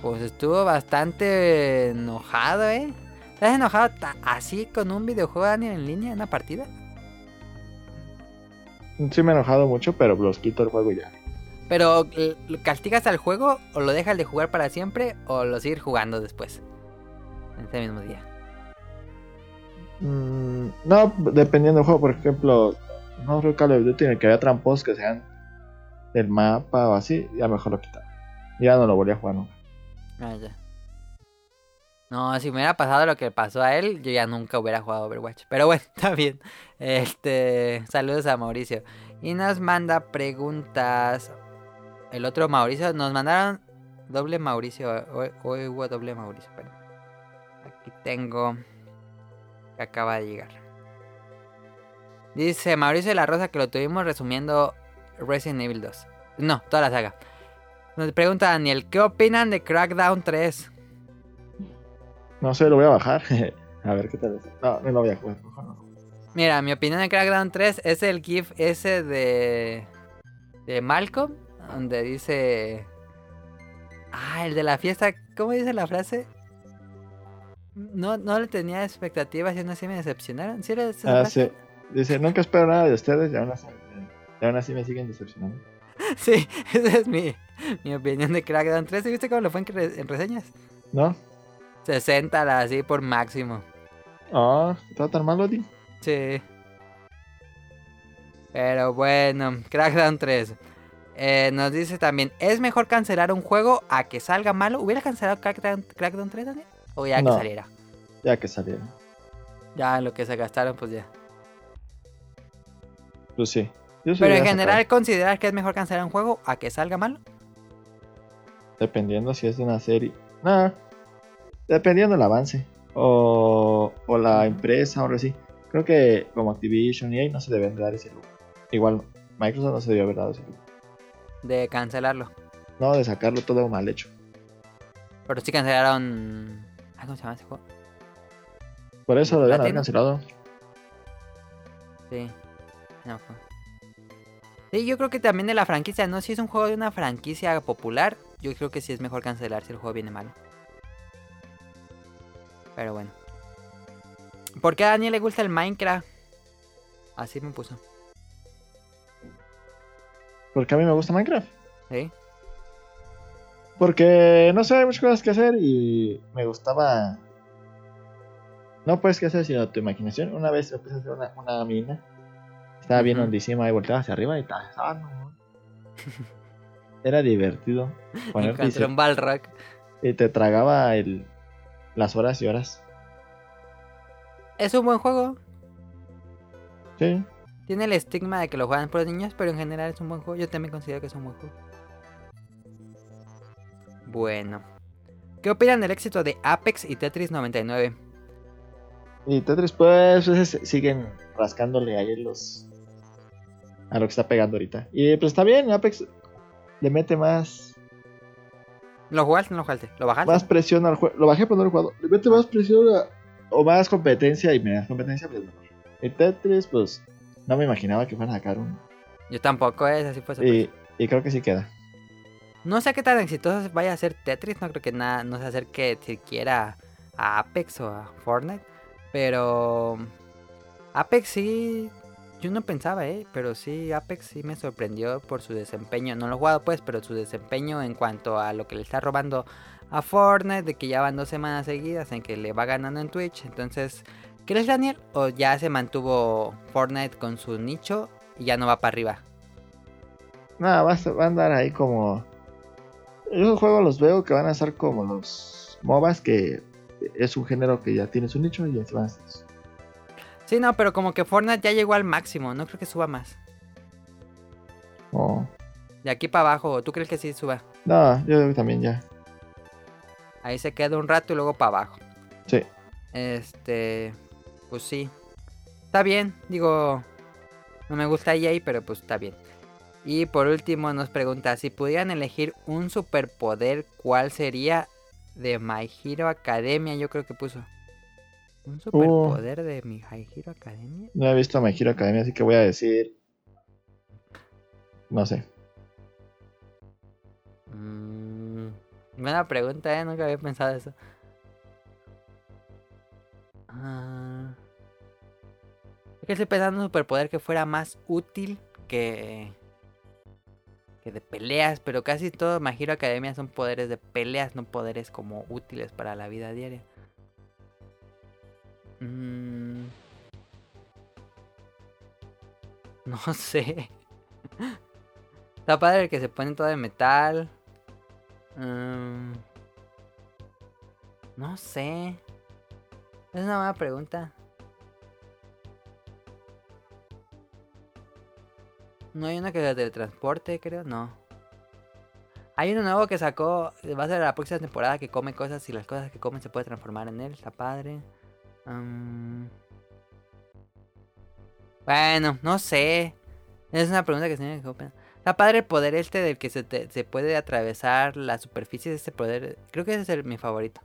Pues estuvo bastante enojado, ¿eh? ¿Estás enojado así con un videojuego Daniel, en línea, en una partida? Sí me he enojado mucho, pero los quito el juego ya. Pero, ¿l- ¿lo ¿castigas al juego o lo dejas de jugar para siempre o lo sigues jugando después? En ese mismo día. Mm, no, dependiendo del juego, por ejemplo, no creo Call of Duty en el que había trampos que sean del mapa o así, ya mejor lo quitaba. Ya no lo volví a jugar nunca. Ah, ya. No, si me hubiera pasado lo que pasó a él, yo ya nunca hubiera jugado Overwatch. Pero bueno, está bien. Este, saludos a Mauricio. Y nos manda preguntas. El otro Mauricio, nos mandaron doble Mauricio. Hoy, hoy hubo doble Mauricio. Aquí tengo. Acaba de llegar. Dice Mauricio de la Rosa que lo tuvimos resumiendo Resident Evil 2. No, toda la saga. Nos pregunta Daniel, ¿qué opinan de Crackdown 3? No sé, lo voy a bajar. a ver qué tal es. No, no lo voy a jugar. Mira, mi opinión de Crackdown 3 es el GIF ese de. de Malcolm, donde dice. Ah, el de la fiesta. ¿Cómo dice la frase? No, no le tenía expectativas y aún así me decepcionaron. ¿Sí era esa Ah, frase? sí. Dice, nunca espero nada de ustedes y aún así, y aún así me siguen decepcionando. Sí, esa es mi, mi opinión de Crackdown 3. ¿Y ¿Viste cómo lo fue en reseñas? ¿No? 60 la así por máximo. Ah, ¿está tan malo, Di? Sí. Pero bueno, Crackdown 3. Eh, nos dice también, ¿es mejor cancelar un juego a que salga malo? ¿Hubiera cancelado Crackdown, Crackdown 3, Daniel? O ya que saliera. Ya que salieron. Ya lo que se gastaron, pues ya. Pues sí. Yo Pero en general, sacado, ¿consideras que es mejor cancelar un juego a que salga malo? Dependiendo si es de una serie. Nada. Dependiendo del avance. O, o la empresa o algo así. Creo que como Activision y EA no se deben dar ese lujo. Igual Microsoft no se debió haber dado ese lujo. De cancelarlo. No, de sacarlo todo mal hecho. Pero sí cancelaron... Ah, ¿Cómo se llama ese juego? Por eso lo debían haber cancelado. Sí. No fue. Sí, yo creo que también de la franquicia, ¿no? Si es un juego de una franquicia popular, yo creo que sí es mejor cancelar si el juego viene malo. Pero bueno. ¿Por qué a Daniel le gusta el Minecraft? Así me puso. Porque a mí me gusta Minecraft. ¿Sí? Porque no sé, hay muchas cosas que hacer y me gustaba. No puedes que hacer sino tu imaginación. Una vez empecé a hacer una, una mina. Estaba bien Ujú. hondísima y volteaba hacia arriba y estaba. ah, no. Era divertido. Encontré un Balrog. y te tragaba el, las horas y horas. Es un buen juego. Sí. Tiene el estigma de que lo juegan por niños, pero en general es un buen juego. Yo también considero que es un buen juego. Bueno. ¿Qué opinan del éxito de Apex y Tetris 99? Y Tetris, pues, pues, es- siguen rascándole ahí los. a lo que está pegando ahorita. Y pues está bien, Apex le mete más. ¿Lo jugaste o no lo jugaste? ¿Lo bajaste? más presión al juego. Lo bajé pero no lo he jugado. Le mete más presión a- o más competencia y menos competencia, pues mejor. El Tetris, pues no me imaginaba que fuera a sacar uno. Yo tampoco, es así pues. Y, y creo que sí queda. No sé qué tan exitoso vaya a ser Tetris, no creo que nada, no se acerque siquiera a Apex o a Fortnite. Pero Apex sí, yo no pensaba, eh, pero sí, Apex sí me sorprendió por su desempeño. No lo he jugado pues, pero su desempeño en cuanto a lo que le está robando a Fortnite, de que ya van dos semanas seguidas en que le va ganando en Twitch. Entonces, ¿crees Daniel? ¿O ya se mantuvo Fortnite con su nicho y ya no va para arriba? Nada, va a, andar ahí como. Esos juegos los veo que van a ser como los MOBAs, que es un género que ya tiene su nicho y así van a. Sí, no, pero como que Fortnite ya llegó al máximo, no creo que suba más. Oh. De aquí para abajo, ¿tú crees que sí suba? No, yo también ya. Ahí se queda un rato y luego para abajo. Sí. Este, pues sí. Está bien, digo, no me gusta EA, pero pues está bien. Y por último nos pregunta, si pudieran elegir un superpoder, ¿cuál sería? De My Hero Academia, yo creo que puso. ¿Un superpoder de mi High Hero Academia? No he visto My Hero Academia, así que voy a decir. No sé. Mm, buena pregunta, ¿eh? Nunca había pensado eso. Ah, es que estoy pensando en un superpoder que fuera más útil que... Que de peleas, pero casi todo My Hero Academia son poderes de peleas, no poderes como útiles para la vida diaria. Mm. No sé. Está padre el que se pone todo de metal. Mm. No sé. Es una buena pregunta. No hay uno que de teletransporte, creo, no. Hay uno nuevo que sacó, va a ser la próxima temporada que come cosas y las cosas que comen se puede transformar en él, está padre. Bueno, no sé. Es una pregunta que se me ocupa. Está padre el poder este del que se, te- se puede atravesar la superficie de este poder. Creo que ese es el- mi favorito.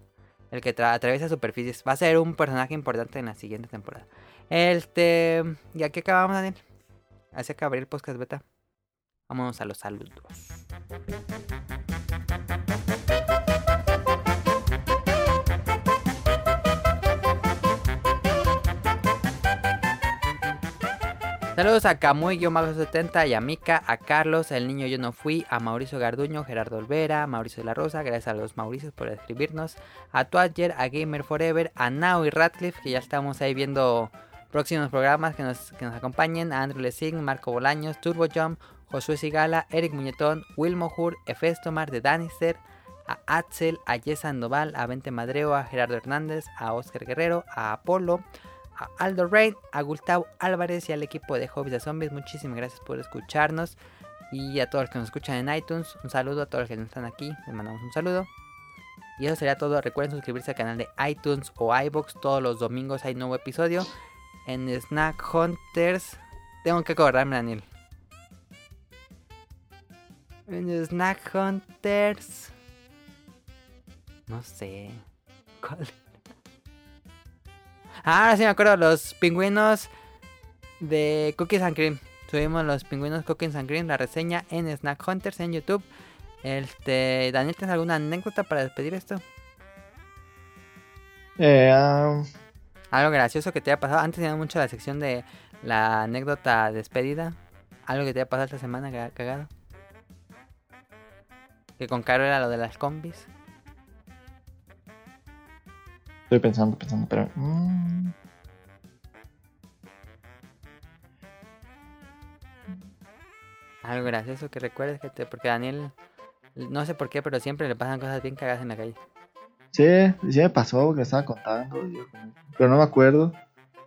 El que tra- atraviesa superficies. Va a ser un personaje importante en la siguiente temporada. Este. ¿Y aquí acabamos, Daniel? Así acabaría el podcast beta. Vámonos a los saludos. Saludos a Camuy-70 y a Mika, a Carlos, el niño yo no fui, a Mauricio Garduño, Gerardo Olvera, Mauricio de la Rosa, gracias a los Mauricios por escribirnos, a Twatcher, a Gamer Forever, a Now y Radcliffe, que ya estamos ahí viendo próximos programas que nos, que nos acompañen, a Andrew Lessing, Marco Bolaños, Turbo Jump, Josué Sigala, Eric Muñetón, Will Mohur, Efestomar de Danister, a Axel, a Jess Sandoval, a Vente Madreo, a Gerardo Hernández, a Oscar Guerrero, a Apolo, a Aldo Rain, a Gustavo Álvarez y al equipo de Hobbies de Zombies. Muchísimas gracias por escucharnos. Y a todos los que nos escuchan en iTunes, un saludo. A todos los que no están aquí, les mandamos un saludo. Y eso sería todo. Recuerden suscribirse al canal de iTunes o iBox. Todos los domingos hay nuevo episodio. En Snack Hunters. Tengo que acordarme, Daniel. En Snack Hunters. No sé. ¿Cuál? Ah, ahora sí me acuerdo, los pingüinos de Cookies and Cream. Subimos los pingüinos Cookies and Cream, la reseña en Snack Hunters en YouTube. Este, Daniel, ¿tienes alguna anécdota para despedir esto? Eh, Algo gracioso que te haya pasado. Antes tenía mucho la sección de la anécdota despedida. Algo que te haya pasado esta semana que cagado. Que con Caro era lo de las combis. Estoy pensando, pensando, pero. mm, Algo gracioso que recuerdes que te... Porque Daniel, no sé por qué, pero siempre le pasan cosas bien cagadas en la calle. sí, sí me pasó que estaba contando. Pero no me acuerdo.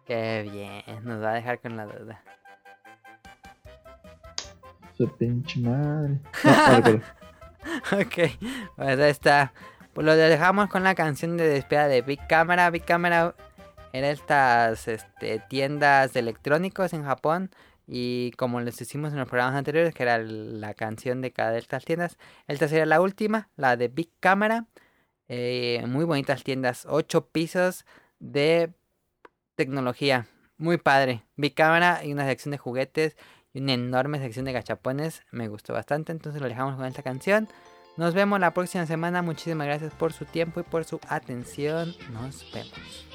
Qué bien, nos va a dejar con la duda. Su pinche madre. No, ok, pues ahí está. Pues lo dejamos con la canción de despedida de Big Camera. Big Camera era estas este, tiendas de electrónicos en Japón. Y como les hicimos en los programas anteriores, que era la canción de cada de estas tiendas, esta sería la última, la de Big Camera. Eh, muy bonitas tiendas, 8 pisos de tecnología. Muy padre. Big Camera y una sección de juguetes y una enorme sección de gachapones. Me gustó bastante, entonces lo dejamos con esta canción. Nos vemos la próxima semana. Muchísimas gracias por su tiempo y por su atención. Nos vemos.